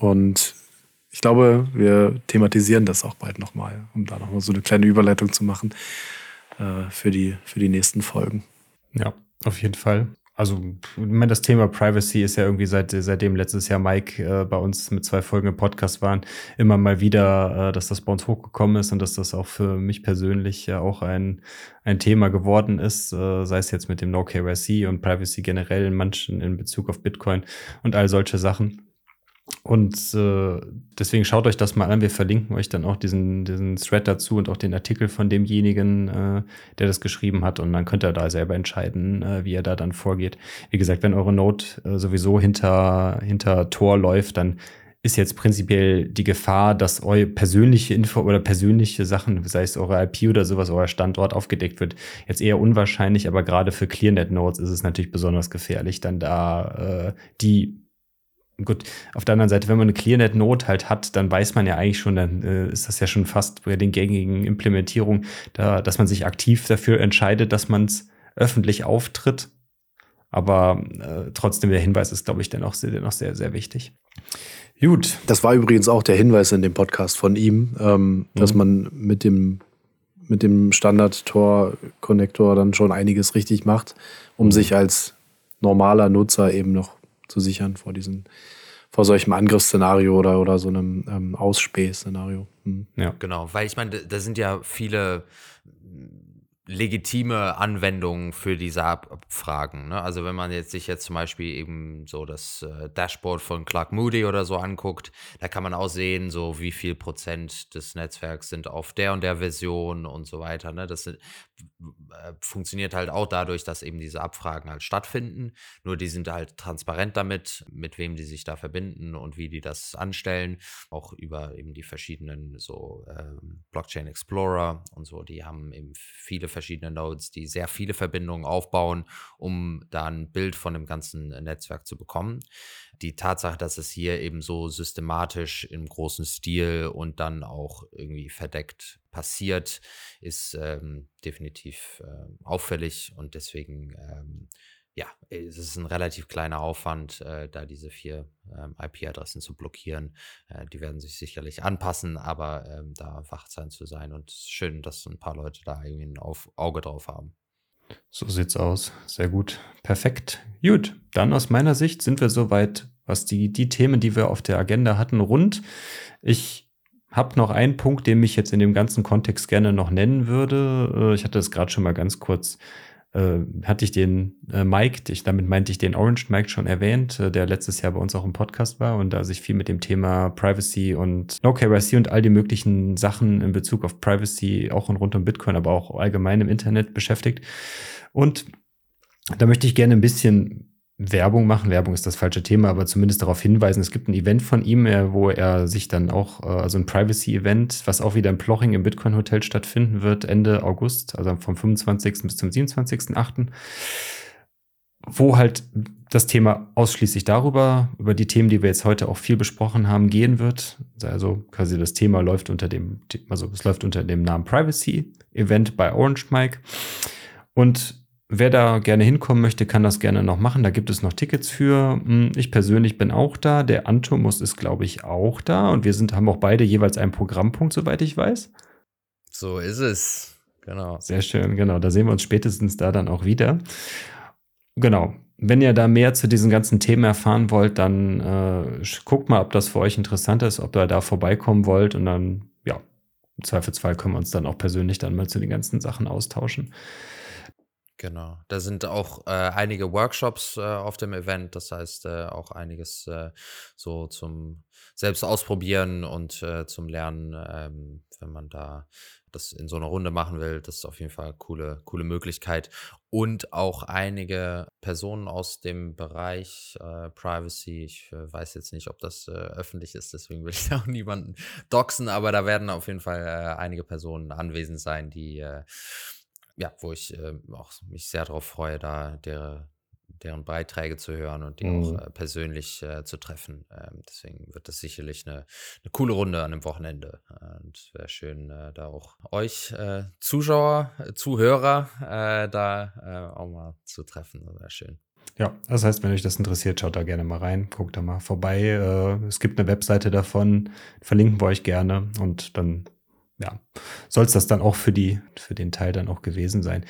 Und ich glaube, wir thematisieren das auch bald nochmal, um da nochmal so eine kleine Überleitung zu machen äh, für, die, für die nächsten Folgen. Ja, auf jeden Fall also ich meine, das Thema Privacy ist ja irgendwie seit seitdem letztes Jahr Mike äh, bei uns mit zwei Folgen im Podcast waren, immer mal wieder, äh, dass das bei uns hochgekommen ist und dass das auch für mich persönlich ja auch ein, ein Thema geworden ist, äh, sei es jetzt mit dem No KYC und Privacy generell in manchen in Bezug auf Bitcoin und all solche Sachen. Und äh, deswegen schaut euch das mal an. Wir verlinken euch dann auch diesen, diesen Thread dazu und auch den Artikel von demjenigen, äh, der das geschrieben hat. Und dann könnt ihr da selber entscheiden, äh, wie ihr da dann vorgeht. Wie gesagt, wenn eure Node äh, sowieso hinter, hinter Tor läuft, dann ist jetzt prinzipiell die Gefahr, dass eure persönliche Info oder persönliche Sachen, sei es eure IP oder sowas, euer Standort aufgedeckt wird, jetzt eher unwahrscheinlich, aber gerade für ClearNet-Nodes ist es natürlich besonders gefährlich, dann da äh, die gut, auf der anderen Seite, wenn man eine ClearNet-Not halt hat, dann weiß man ja eigentlich schon, dann äh, ist das ja schon fast bei den gängigen Implementierungen, da, dass man sich aktiv dafür entscheidet, dass man es öffentlich auftritt. Aber äh, trotzdem, der Hinweis ist, glaube ich, dennoch sehr, dennoch sehr, sehr wichtig. Gut. Das war übrigens auch der Hinweis in dem Podcast von ihm, ähm, mhm. dass man mit dem, mit dem Standard-Tor-Konnektor dann schon einiges richtig macht, um mhm. sich als normaler Nutzer eben noch zu sichern vor diesen, vor solchem Angriffsszenario oder, oder so einem ähm, Ausspähszenario. Hm. Ja, genau, weil ich meine, da sind ja viele legitime Anwendungen für diese Abfragen. Ne? Also wenn man jetzt sich jetzt zum Beispiel eben so das äh, Dashboard von Clark Moody oder so anguckt, da kann man auch sehen, so wie viel Prozent des Netzwerks sind auf der und der Version und so weiter. Ne? Das sind, funktioniert halt auch dadurch, dass eben diese Abfragen halt stattfinden. Nur die sind halt transparent damit, mit wem die sich da verbinden und wie die das anstellen. Auch über eben die verschiedenen so ähm, Blockchain Explorer und so. Die haben eben viele verschiedene Nodes, die sehr viele Verbindungen aufbauen, um da ein Bild von dem ganzen Netzwerk zu bekommen die Tatsache, dass es hier eben so systematisch im großen Stil und dann auch irgendwie verdeckt passiert, ist ähm, definitiv äh, auffällig und deswegen, ähm, ja, es ist ein relativ kleiner Aufwand, äh, da diese vier ähm, IP-Adressen zu blockieren. Äh, die werden sich sicherlich anpassen, aber ähm, da wachsam zu sein und schön, dass ein paar Leute da irgendwie ein Auf Auge drauf haben. So sieht's aus. Sehr gut. Perfekt. Gut. Dann aus meiner Sicht sind wir soweit, was die, die Themen, die wir auf der Agenda hatten, rund. Ich habe noch einen Punkt, den ich jetzt in dem ganzen Kontext gerne noch nennen würde. Äh, ich hatte das gerade schon mal ganz kurz äh, hatte ich den äh, Mike, ich, damit meinte ich den Orange Mike schon erwähnt, äh, der letztes Jahr bei uns auch im Podcast war und da sich viel mit dem Thema Privacy und No KYC und all die möglichen Sachen in Bezug auf Privacy auch und rund um Bitcoin, aber auch allgemein im Internet beschäftigt. Und da möchte ich gerne ein bisschen Werbung machen. Werbung ist das falsche Thema, aber zumindest darauf hinweisen. Es gibt ein Event von ihm, äh, wo er sich dann auch, äh, also ein Privacy-Event, was auch wieder in Ploching im Bitcoin Hotel stattfinden wird, Ende August, also vom 25. bis zum 27.8., wo halt das Thema ausschließlich darüber, über die Themen, die wir jetzt heute auch viel besprochen haben, gehen wird. Also quasi das Thema läuft unter dem, also es läuft unter dem Namen Privacy Event bei Orange Mike. Und Wer da gerne hinkommen möchte, kann das gerne noch machen. Da gibt es noch Tickets für. Hm, ich persönlich bin auch da. Der Antomus ist, glaube ich, auch da. Und wir sind, haben auch beide jeweils einen Programmpunkt, soweit ich weiß. So ist es. Genau. Sehr schön, genau. Da sehen wir uns spätestens da dann auch wieder. Genau. Wenn ihr da mehr zu diesen ganzen Themen erfahren wollt, dann äh, guckt mal, ob das für euch interessant ist, ob ihr da vorbeikommen wollt. Und dann im Zweifelsfall können wir uns dann auch persönlich dann mal zu den ganzen Sachen austauschen. Genau, da sind auch äh, einige Workshops äh, auf dem Event, das heißt äh, auch einiges äh, so zum selbst ausprobieren und äh, zum Lernen, ähm, wenn man da das in so einer Runde machen will, das ist auf jeden Fall eine coole, coole Möglichkeit. Und auch einige Personen aus dem Bereich äh, Privacy. Ich äh, weiß jetzt nicht, ob das äh, öffentlich ist, deswegen will ich [LAUGHS] auch niemanden doxen, aber da werden auf jeden Fall äh, einige Personen anwesend sein, die ja, wo ich äh, auch mich sehr darauf freue, da der, deren Beiträge zu hören und die mhm. auch äh, persönlich äh, zu treffen. Ähm, deswegen wird das sicherlich eine, eine coole Runde an dem Wochenende. und wäre schön, äh, da auch euch äh, Zuschauer, äh, Zuhörer da auch mal zu treffen. Das wäre schön. Ja, das heißt, wenn euch das interessiert, schaut da gerne mal rein, guckt da mal vorbei. es gibt eine Webseite davon, verlinken wir euch gerne und dann ja, soll es das dann auch für, die, für den Teil dann auch gewesen sein.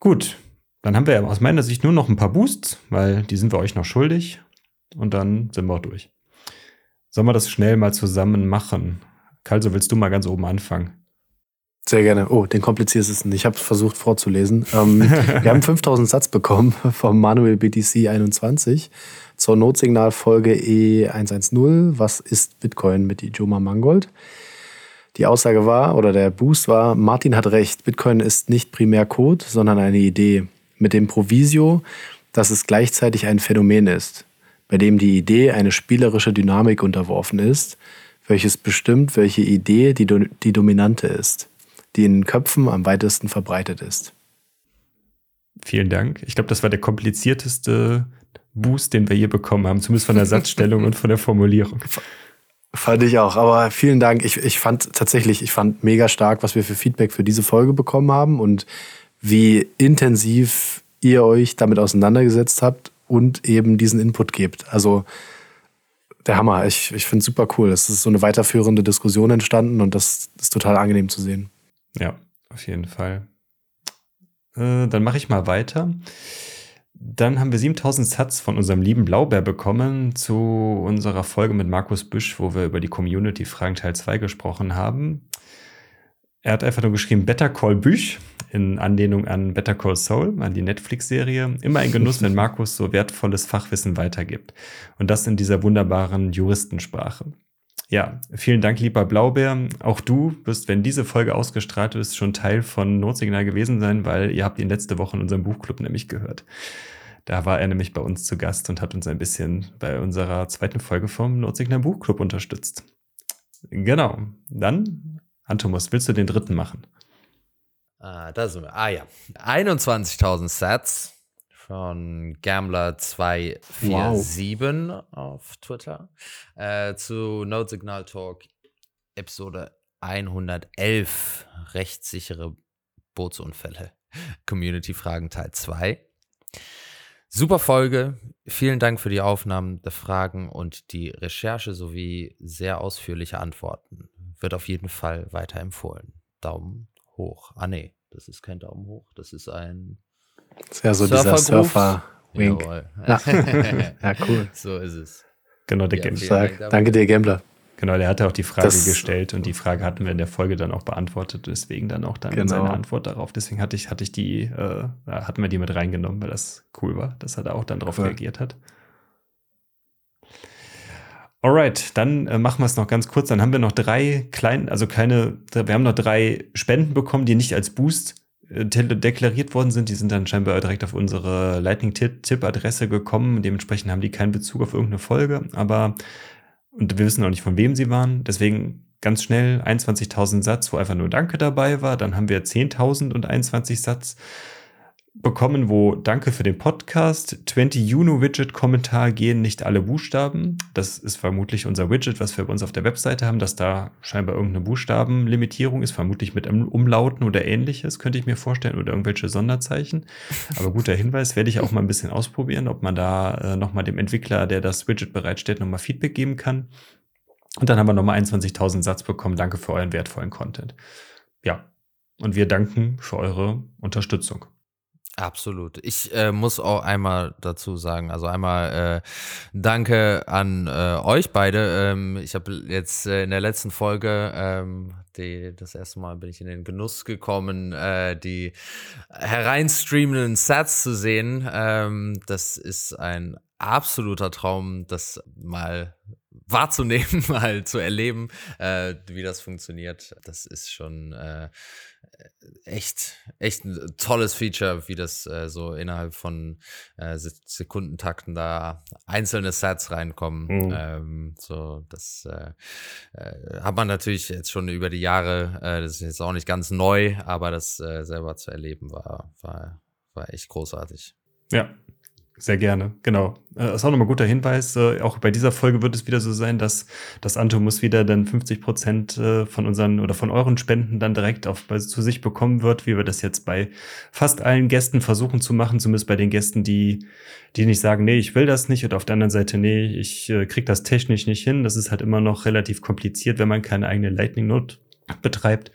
Gut, dann haben wir aus meiner Sicht nur noch ein paar Boosts, weil die sind wir euch noch schuldig. Und dann sind wir auch durch. Sollen wir das schnell mal zusammen machen? Kalso, willst du mal ganz oben anfangen? Sehr gerne. Oh, den kompliziertesten. Ich habe versucht vorzulesen. Ähm, wir haben [LAUGHS] 5000 Satz bekommen vom Manuel BTC 21 zur Notsignalfolge E110. Was ist Bitcoin mit Ijoma Mangold? Die Aussage war, oder der Boost war, Martin hat recht, Bitcoin ist nicht primär Code, sondern eine Idee. Mit dem Provisio, dass es gleichzeitig ein Phänomen ist, bei dem die Idee eine spielerische Dynamik unterworfen ist, welches bestimmt, welche Idee die, die dominante ist, die in den Köpfen am weitesten verbreitet ist. Vielen Dank. Ich glaube, das war der komplizierteste Boost, den wir je bekommen haben, zumindest von der Satzstellung [LAUGHS] und von der Formulierung. Fand ich auch. Aber vielen Dank. Ich, ich fand tatsächlich, ich fand mega stark, was wir für Feedback für diese Folge bekommen haben und wie intensiv ihr euch damit auseinandergesetzt habt und eben diesen Input gebt. Also der Hammer. Ich, ich finde es super cool. Es ist so eine weiterführende Diskussion entstanden und das ist total angenehm zu sehen. Ja, auf jeden Fall. Äh, dann mache ich mal weiter. Dann haben wir 7000 Satz von unserem lieben Blaubär bekommen zu unserer Folge mit Markus Büsch, wo wir über die Community-Fragen Teil 2 gesprochen haben. Er hat einfach nur geschrieben Better Call Büch in Anlehnung an Better Call Soul, an die Netflix-Serie. Immer ein Genuss, wenn Markus so wertvolles Fachwissen weitergibt. Und das in dieser wunderbaren Juristensprache. Ja, vielen Dank, lieber Blaubär. Auch du wirst, wenn diese Folge ausgestrahlt ist, schon Teil von Notsignal gewesen sein, weil ihr habt ihn letzte Woche in unserem Buchclub nämlich gehört. Da war er nämlich bei uns zu Gast und hat uns ein bisschen bei unserer zweiten Folge vom Notsignal Buchclub unterstützt. Genau. Dann, Antomus, willst du den dritten machen? Ah, da sind wir. Ah ja. 21.000 Sets von Gambler247 wow. auf Twitter äh, zu Note Signal Talk Episode 111 rechtssichere Bootsunfälle. Community Fragen Teil 2. Super Folge. Vielen Dank für die Aufnahmen der Fragen und die Recherche sowie sehr ausführliche Antworten. Wird auf jeden Fall weiterempfohlen. Daumen hoch. Ah, nee, das ist kein Daumen hoch. Das ist ein. Das ist ja so dieser Surfer-Wink. Ja. [LAUGHS] ja, cool. [LAUGHS] So ist es. Genau, der ja, Gambler. Danke dir, Gambler. Genau, der hatte auch die Frage das, gestellt und die Frage hatten wir in der Folge dann auch beantwortet, deswegen dann auch dann genau. seine Antwort darauf. Deswegen hatte ich, hatte ich die, äh, hatten wir die mit reingenommen, weil das cool war, dass er da auch dann drauf ja. reagiert hat. Alright, dann äh, machen wir es noch ganz kurz. Dann haben wir noch drei kleine, also keine, wir haben noch drei Spenden bekommen, die nicht als Boost äh, deklariert worden sind. Die sind dann scheinbar direkt auf unsere Lightning-Tipp-Adresse gekommen. Dementsprechend haben die keinen Bezug auf irgendeine Folge. Aber und wir wissen auch nicht, von wem sie waren. Deswegen ganz schnell 21.000 Satz, wo einfach nur Danke dabei war. Dann haben wir 10.000 und 21 Satz bekommen, wo Danke für den Podcast, 20 Juno Widget Kommentar gehen nicht alle Buchstaben. Das ist vermutlich unser Widget, was wir bei uns auf der Webseite haben, dass da scheinbar irgendeine Buchstabenlimitierung ist, vermutlich mit Umlauten oder ähnliches, könnte ich mir vorstellen, oder irgendwelche Sonderzeichen. Aber guter Hinweis, werde ich auch mal ein bisschen ausprobieren, ob man da äh, nochmal dem Entwickler, der das Widget bereitstellt, nochmal Feedback geben kann. Und dann haben wir nochmal 21.000 Satz bekommen. Danke für euren wertvollen Content. Ja. Und wir danken für eure Unterstützung. Absolut. Ich äh, muss auch einmal dazu sagen, also einmal äh, danke an äh, euch beide. Ähm, ich habe jetzt äh, in der letzten Folge, ähm, die, das erste Mal bin ich in den Genuss gekommen, äh, die hereinstreamenden Sets zu sehen. Ähm, das ist ein absoluter Traum, das mal wahrzunehmen, [LAUGHS] mal zu erleben, äh, wie das funktioniert. Das ist schon echt, echt ein tolles Feature, wie das äh, so innerhalb von äh, Sekundentakten da einzelne Sets reinkommen. Mhm. Ähm, so, das äh, äh, hat man natürlich jetzt schon über die Jahre, äh, das ist jetzt auch nicht ganz neu, aber das äh, selber zu erleben war, war, war echt großartig. Ja, sehr gerne, genau. Äh, ist auch nochmal guter Hinweis. Äh, auch bei dieser Folge wird es wieder so sein, dass das Antomus wieder dann 50 Prozent äh, von unseren oder von euren Spenden dann direkt auf, zu sich bekommen wird, wie wir das jetzt bei fast allen Gästen versuchen zu machen, zumindest bei den Gästen, die, die nicht sagen, nee, ich will das nicht und auf der anderen Seite, nee, ich krieg das technisch nicht hin. Das ist halt immer noch relativ kompliziert, wenn man keine eigene Lightning Note betreibt.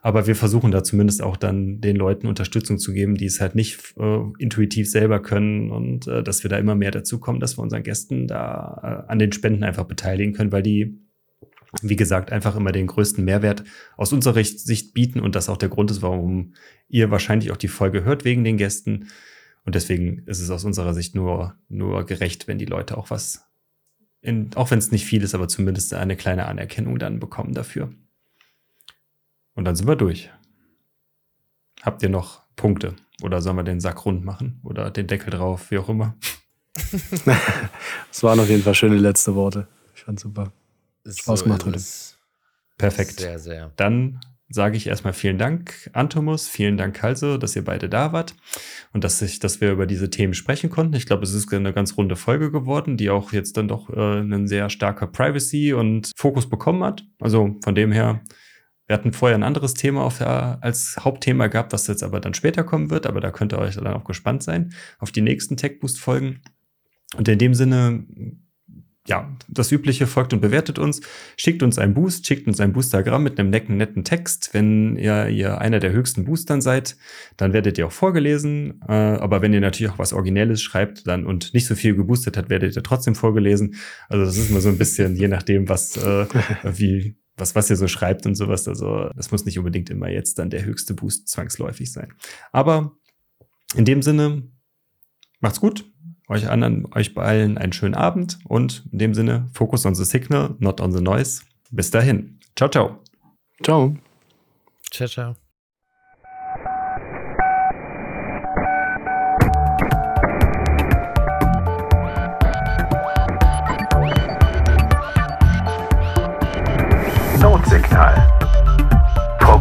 Aber wir versuchen da zumindest auch dann den Leuten Unterstützung zu geben, die es halt nicht äh, intuitiv selber können und äh, dass wir da immer mehr dazu kommen, dass wir unseren Gästen da äh, an den Spenden einfach beteiligen können, weil die wie gesagt, einfach immer den größten Mehrwert aus unserer Sicht bieten und das auch der Grund ist, warum ihr wahrscheinlich auch die Folge hört wegen den Gästen. Und deswegen ist es aus unserer Sicht nur, nur gerecht, wenn die Leute auch was, in, auch wenn es nicht viel ist, aber zumindest eine kleine Anerkennung dann bekommen dafür. Und dann sind wir durch. Habt ihr noch Punkte? Oder sollen wir den Sack rund machen? Oder den Deckel drauf, wie auch immer? [LAUGHS] das waren auf jeden Fall schöne letzte Worte. Ich fand super. Spaß gemacht heute. Perfekt. Sehr, sehr. Dann sage ich erstmal vielen Dank, Antomus, vielen Dank, Kalso, dass ihr beide da wart und dass, ich, dass wir über diese Themen sprechen konnten. Ich glaube, es ist eine ganz runde Folge geworden, die auch jetzt dann doch äh, einen sehr starker Privacy und Fokus bekommen hat. Also von dem her wir hatten vorher ein anderes Thema auf der, als Hauptthema gehabt, was jetzt aber dann später kommen wird, aber da könnt ihr euch dann auch gespannt sein auf die nächsten Tech Boost Folgen. Und in dem Sinne, ja, das Übliche folgt und bewertet uns, schickt uns ein Boost, schickt uns ein Boostergramm mit einem netten, netten Text. Wenn ihr, ihr einer der höchsten Boostern seid, dann werdet ihr auch vorgelesen. Äh, aber wenn ihr natürlich auch was Originelles schreibt dann und nicht so viel geboostet hat, werdet ihr trotzdem vorgelesen. Also das ist immer so ein bisschen, je nachdem, was, äh, wie, was, was ihr so schreibt und sowas. Also das muss nicht unbedingt immer jetzt dann der höchste Boost zwangsläufig sein. Aber in dem Sinne, macht's gut. Euch anderen, euch bei allen einen schönen Abend und in dem Sinne, focus on the signal, not on the noise. Bis dahin. Ciao, ciao. Ciao. Ciao, ciao.